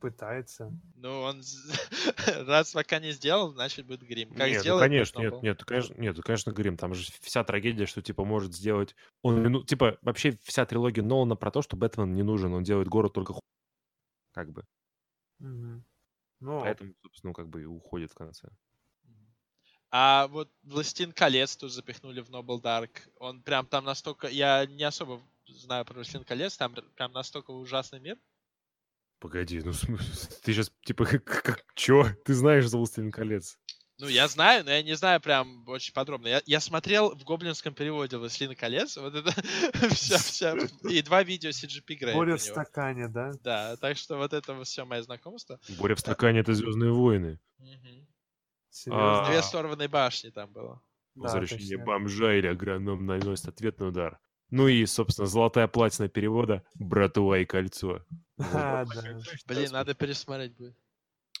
пытается. Ну, он раз пока не сделал, значит будет грим. Как нет, ну, сделает, конечно, потом нет, был. нет, ну, конечно, нет, ну, конечно, Грим, там же вся трагедия, что, типа, может сделать... Он, ну, типа, вообще вся трилогия Нолана про то, что Бэтмен не нужен, он делает город только ху... как бы. Мгм. Ну, Поэтому, собственно, как бы и уходит в конце. А вот Властелин колец тут запихнули в Noble Dark. Он прям там настолько... Я не особо знаю про Властелин колец, там прям настолько ужасный мир. Погоди, ну, ты сейчас, типа, как, как, чё? Ты знаешь за «Властелин колец»? Ну, я знаю, но я не знаю прям очень подробно. Я, я смотрел в гоблинском переводе «Властелин колец», вот это вся, вся... И два видео CGP игры Боря в стакане, да? Да, так что вот это все мое знакомство. Боря в стакане — это «Звездные войны». Серьезно? А. Две сорванные башни там было. Возвращение бомжа или агроном наносит ответный удар. Ну и, собственно, золотая платина перевода «Братва и кольцо». А, Вот. да. Блин, надо пересмотреть будет.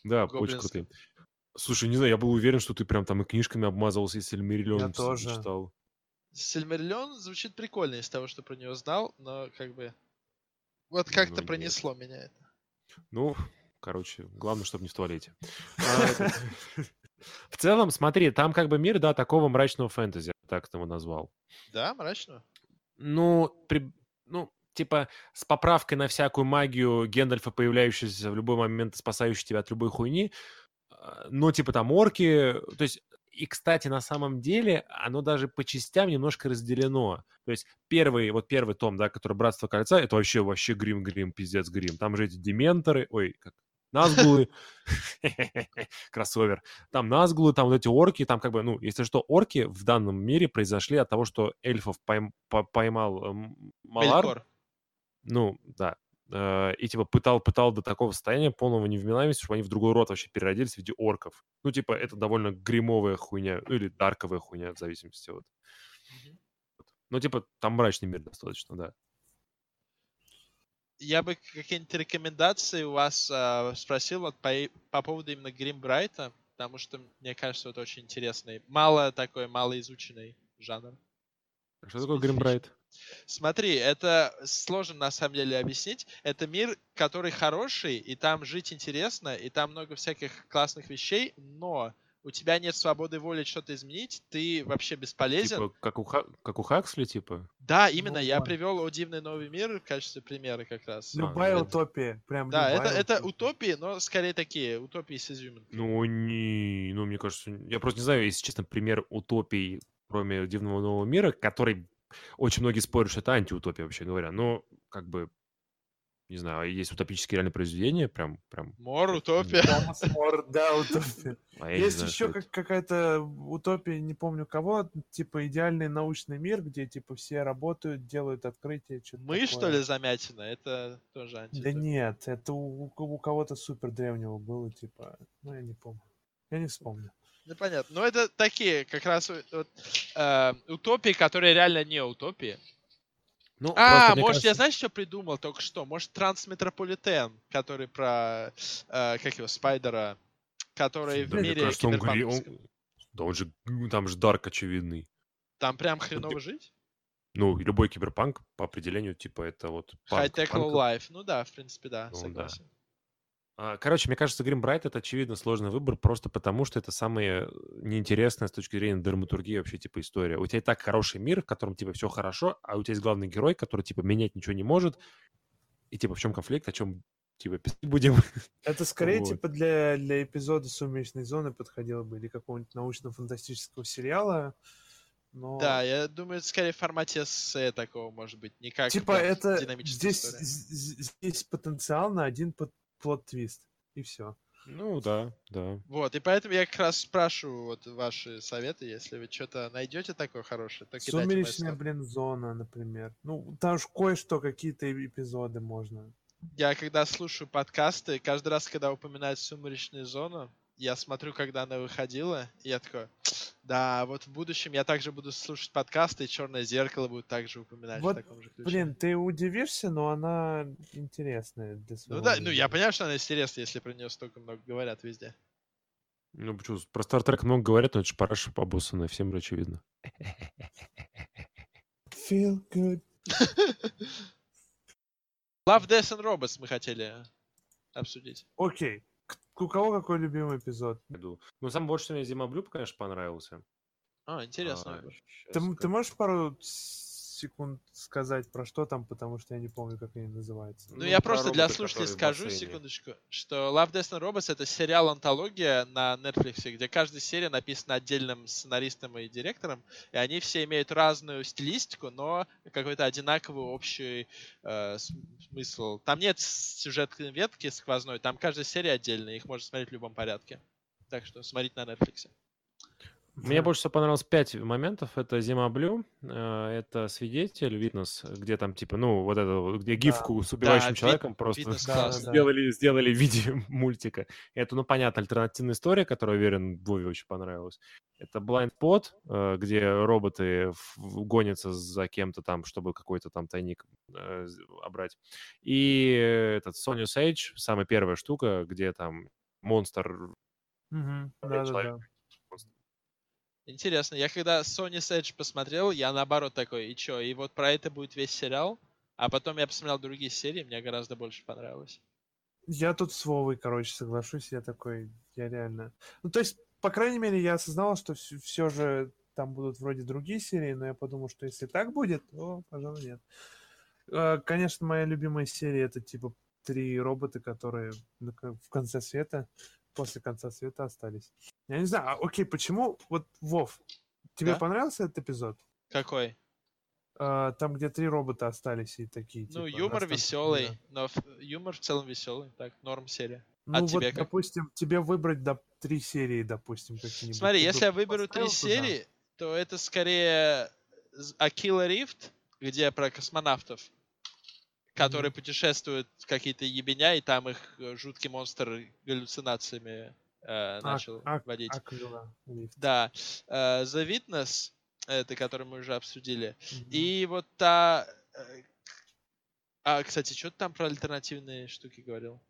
Да, очень крутые. Слушай, не знаю, я был уверен, что ты прям там и книжками обмазывался, и Сильмериллион Я тоже. читал. Сильмариллион звучит прикольно из того, что про него знал, но как бы... Вот как-то Ну, нет. пронесло меня это. Ну, короче, главное, чтобы не в туалете. А, В целом, смотри, там как бы мир, да, такого мрачного фэнтези, так его назвал. Да, мрачно? Ну, при- ну, типа, с поправкой на всякую магию Гендальфа, появляющуюся в любой момент, спасающую тебя от любой хуйни. А, Но, типа, там орки... То есть, и, кстати, на самом деле, оно даже по частям немножко разделено. То есть, первый, вот первый том, да, который «Братство кольца», это вообще, вообще грим-грим, пиздец грим. Там же эти дементоры, ой, как Назгулы, кроссовер. Там Назгулы, там вот эти орки, там как бы, ну, если что, орки в данном мире произошли от того, что эльфов пойм- по- поймал эм, Малар, ну, да, э, и типа пытал, пытал до такого состояния полного невменяемости, чтобы они в другой род вообще переродились в виде орков. Ну, типа, это довольно гримовая хуйня, ну, или дарковая хуйня, в зависимости от... Ну, типа, там мрачный мир достаточно, да. Я бы какие-нибудь рекомендации у вас а, спросил вот по, по поводу именно Гримбрайта, потому что мне кажется, это очень интересный, мало такой, мало изученный жанр. Что такое. Гримбрайт? Смотри, это сложно на самом деле объяснить. Это мир, который хороший, и там жить интересно, и там много всяких классных вещей, но у тебя нет свободы воли что-то изменить, ты вообще бесполезен. Типа, как у, Ха- как у Хаксли, типа? Да, именно, Ну, я ладно. привел «О дивный новый мир» в качестве примера как раз. Любая это- утопия. Прям Да, это, любая это утопия. утопии, но скорее такие, утопии с изюминкой. Ну, не... Ну, мне кажется... Я просто не знаю, если честно, пример утопии, кроме Дивного Нового Мира, который очень многие спорят, что это антиутопия, вообще говоря. Но, как бы, не знаю, а есть утопические реальные произведения, прям... прям Мор, утопия. Мор, да, утопия. а Есть знаю, еще что как, какая-то утопия, не помню кого, типа идеальный научный мир, где типа все работают, делают открытия, что-то Мы, что такое. ли, замятина? Это тоже Да антиутопия. нет, это у, у кого-то супер древнего было, типа, ну я не помню. Я не вспомню. Ну, понятно. Но это такие, как раз вот, вот, э, утопии, которые реально не утопии. Ну, А, просто, может, я кажется- знаешь, что придумал только что? Может, Трансметрополитен, который про, э, как его, Спайдера, который в Да, мне мире кажется, он он- Да он же... Там же дарк очевидный. Там прям хреново жить? Ну, любой киберпанк, по определению, типа, это вот... High-tech Панк- low life. Ну да, в принципе, да, Ну да. согласен. А, Короче, мне кажется, Гримбрайт это очевидно сложный выбор, просто потому что это самая неинтересная с точки зрения драматургии вообще типа история. У тебя и так хороший мир, в котором типа все хорошо, а у тебя есть главный герой, который типа менять ничего не может. И типа в чем конфликт, о чем типа писать будем. Это скорее Вот. типа для, для эпизода «Сумеречной зоны» подходило бы, или какого-нибудь научно-фантастического сериала. Но... Да, я думаю, это скорее в формате эссе такого, может быть, не как Типа это здесь, история. здесь потенциал на один плот-твист. И все. Ну да, да. Вот, и поэтому я как раз спрашиваю вот ваши советы, если вы что-то найдете такое хорошее, то Сумеречная, блин, зона, например. Ну, там уж кое-что, какие-то эпизоды можно. Я когда слушаю подкасты, каждый раз, когда упоминают «Сумеречную зону», я смотрю, когда она выходила, и я такой, да, вот в будущем я также буду слушать подкасты, и «Черное зеркало» будет также упоминать Вот, в таком же ключе. Блин, ты удивишься, но она интересная для ну своего да, ну я понимаю, что она интересна, если про нее столько много говорят везде. Ну, почему? Про Стартрек много говорят, но это же параша побусанная, всем очевидно. Feel good. Love, Death and Robots мы хотели обсудить. Окей. К- У кого какой любимый эпизод? Ну, сам больше всего мне Зима Блюб, конечно, понравился. А, интересно. А, выбор. щас Ты, ты можешь пару секунд сказать про что там, потому что я не помню, как они называются. Ну, Ну, я про просто для робота, слушателей скажу секундочку, что Love, Death and Robots это сериал-антология на Netflix, где каждая серия написана отдельным сценаристом и директором, и они все имеют разную стилистику, но какой-то одинаковый общий э, см- смысл. Там нет сюжетной ветки сквозной, там каждая серия отдельная, их можно смотреть в любом порядке. Так что смотрите на Netflix. Мне больше всего понравилось пять моментов. Это Зима Блю, э, это Свидетель, Витнес, где там типа, ну, вот это, где гифку с убивающим вид- человеком просто Витнес Да, классно. да. сделали, сделали в виде мультика. Это, ну, понятно, альтернативная история, которая, уверен, Вове очень понравилась. Это Blind Pod, э, где роботы гонятся за кем-то там, чтобы какой-то там тайник з- обрать. И этот Sony Sage, самая первая штука, где там монстр Мгм. человек. Да-да-да. Интересно, я когда Sony Edge посмотрел, я наоборот такой, и чё, и вот про это будет весь сериал? А потом я посмотрел другие серии, мне гораздо больше понравилось. Я тут с Вовой, короче, соглашусь. Я такой, я реально... Ну, то есть, по крайней мере, я осознал, что все же там будут вроде другие серии, но я подумал, что если так будет, то, пожалуй, нет. Э, Конечно, моя любимая серия это типа три робота, которые в конце света, после конца света остались. Я не знаю, а, окей, почему, вот, Вов, тебе Да? понравился этот эпизод? Какой? А, Там, где три робота остались и такие, Ну, типа, юмор веселый, мира. но ф- юмор в целом веселый, так, норм серия. Ну, А вот, тебе как? допустим, тебе выбрать до три серии, допустим, какие-нибудь. Смотри, ты если я выберу три туда? серии, то это скорее Акила Рифт, где про космонавтов, которые путешествуют в какие-то ебеня, и там их э, жуткий монстр галлюцинациями э, начал Ак- водить. Аквила. Да. Э, The Witness, это который мы уже обсудили. Мгм. И вот та... э, А, кстати, что ты там про альтернативные штуки говорил?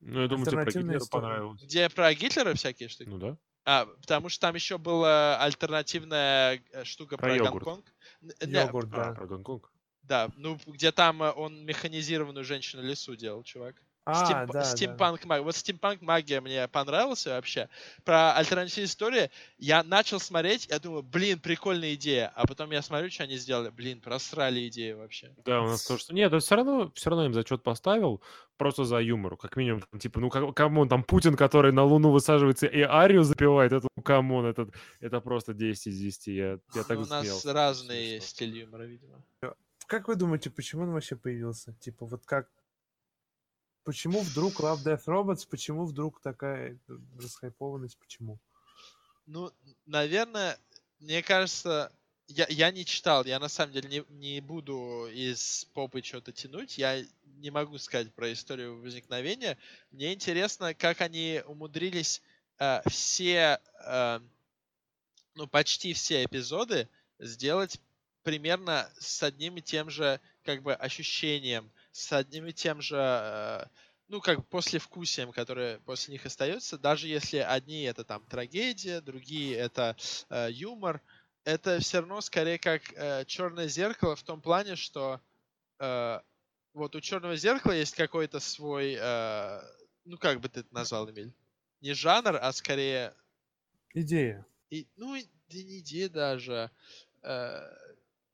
Ну, я думаю, тебе про Гитлера история. понравилось. Где про Гитлера всякие штуки? Ну да. А, потому что там еще была альтернативная э, штука Про про, йогурт. Гонконг. Йогурт, А, да. про Гонконг. Да, ну где там он механизированную женщину лесу делал, чувак. А, Стим- да, да. стимпанк магия. Вот стимпанк магия мне понравился вообще. Про альтернативную историю я начал смотреть, я думаю, блин, прикольная идея. А потом я смотрю, что они сделали. Блин, просрали идею вообще. Да, у нас тоже. Нет, да все равно, все равно им зачет поставил, просто за юмор. Как минимум, там, типа, ну, как- come on, там Путин, который на Луну высаживается и Арию запивает, это, ну, come on, это, это просто 10 из 10. Я, я так Ну, у нас Смешно. стиль юмора, видимо. Как вы думаете, почему он вообще появился? Типа, вот как... Почему вдруг Love Death Robots? Почему вдруг такая э, расхайпованность? Почему? Ну, наверное, мне кажется, я, я не читал, я на самом деле не, не буду из попы что-то тянуть, я не могу сказать про историю возникновения. Мне интересно, как они умудрились э, все, э, ну, почти все эпизоды сделать примерно с одним и тем же, как бы, ощущением, с одним и тем же, э, ну, как бы, послевкусием, которое после них остается, даже если одни это там трагедия, другие это э, юмор, это все равно скорее как э, черное зеркало в том плане, что э, вот у черного зеркала есть какой-то свой, э, ну, как бы ты это назвал, Эмиль? Не жанр, а скорее Идея. и, ну, да не идея даже. э,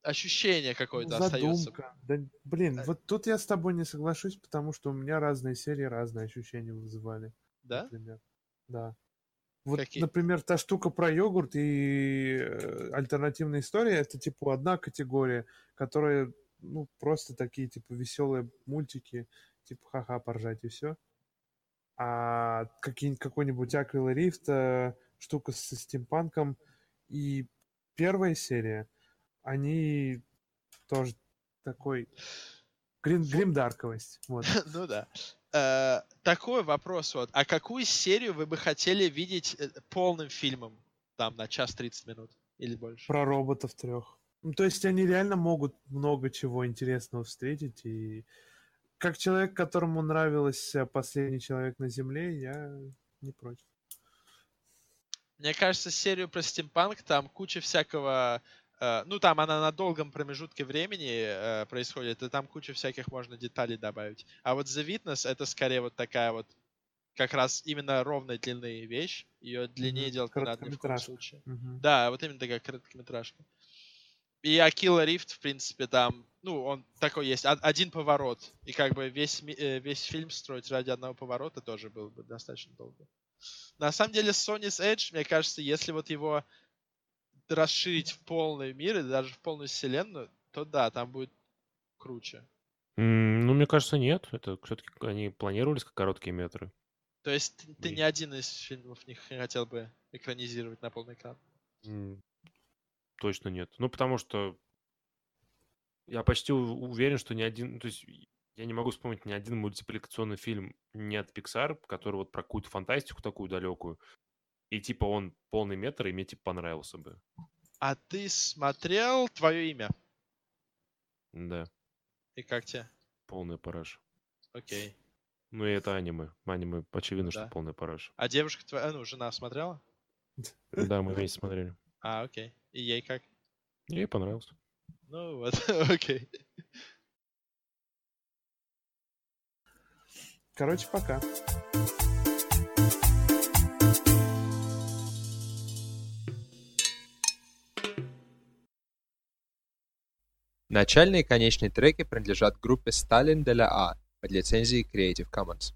ощущение какое-то Ну, остается. Задумка. Да, блин, Э. вот тут я с тобой не соглашусь, потому что у меня разные серии разные ощущения вызывали. Да? Например. Да. Вот, Какие? например, та штука про йогурт и э, альтернативная история, это типа одна категория, которая, ну, просто такие, типа, веселые мультики, типа, ха-ха, поржать и все. А какие, какой-нибудь Аквила Рифт, э, штука со стимпанком и первая серия, они тоже такой грим, гримдарковость. Вот. Ну да. Э, Такой вопрос вот. А какую серию вы бы хотели видеть э, полным фильмом? Там на час 30 минут или больше? Про роботов трех. Ну, то есть они реально могут много чего интересного встретить. И как человек, которому нравился последний человек на Земле, я не против. Мне кажется, серию про стимпанк, там куча всякого... э, ну, там она на долгом промежутке времени э, происходит, и там куча всяких можно деталей добавить. А вот The Witness это скорее вот такая вот как раз именно ровной длины вещь. Ее длиннее Мгм. делать не надо ни в коем случае. Мгм. Да, вот именно такая короткометражка. И Акила Рифт, в принципе, там, ну, он такой есть, од- один поворот. И как бы весь, э, весь фильм строить ради одного поворота тоже было бы достаточно долго. На самом деле, Sony's Edge, мне кажется, если вот его расширить в полный мир и даже в полную вселенную, то да, там будет круче. М, Ну, мне кажется, нет. Это все-таки они планировались как короткие метры. То есть ты, ты ни один из фильмов не хотел бы экранизировать на полный экран. М, Точно нет. Ну, потому что я почти уверен, что ни один... То есть я не могу вспомнить ни один мультипликационный фильм не от Pixar, который вот про какую-то фантастику такую далекую, и типа он полный метр, и мне типа понравился бы. А ты смотрел твое имя? Да, И как тебе? полный параш. Окей. Ну и это аниме. Аниме, очевидно, что Да. полный параш. А девушка твоя, ну, жена смотрела? Да, мы вместе смотрели. А, окей. И ей как? Ей понравился. Ну вот, окей. Короче, пока. Начальные и конечные треки принадлежат группе Stalin de la A под лицензией Creative Commons.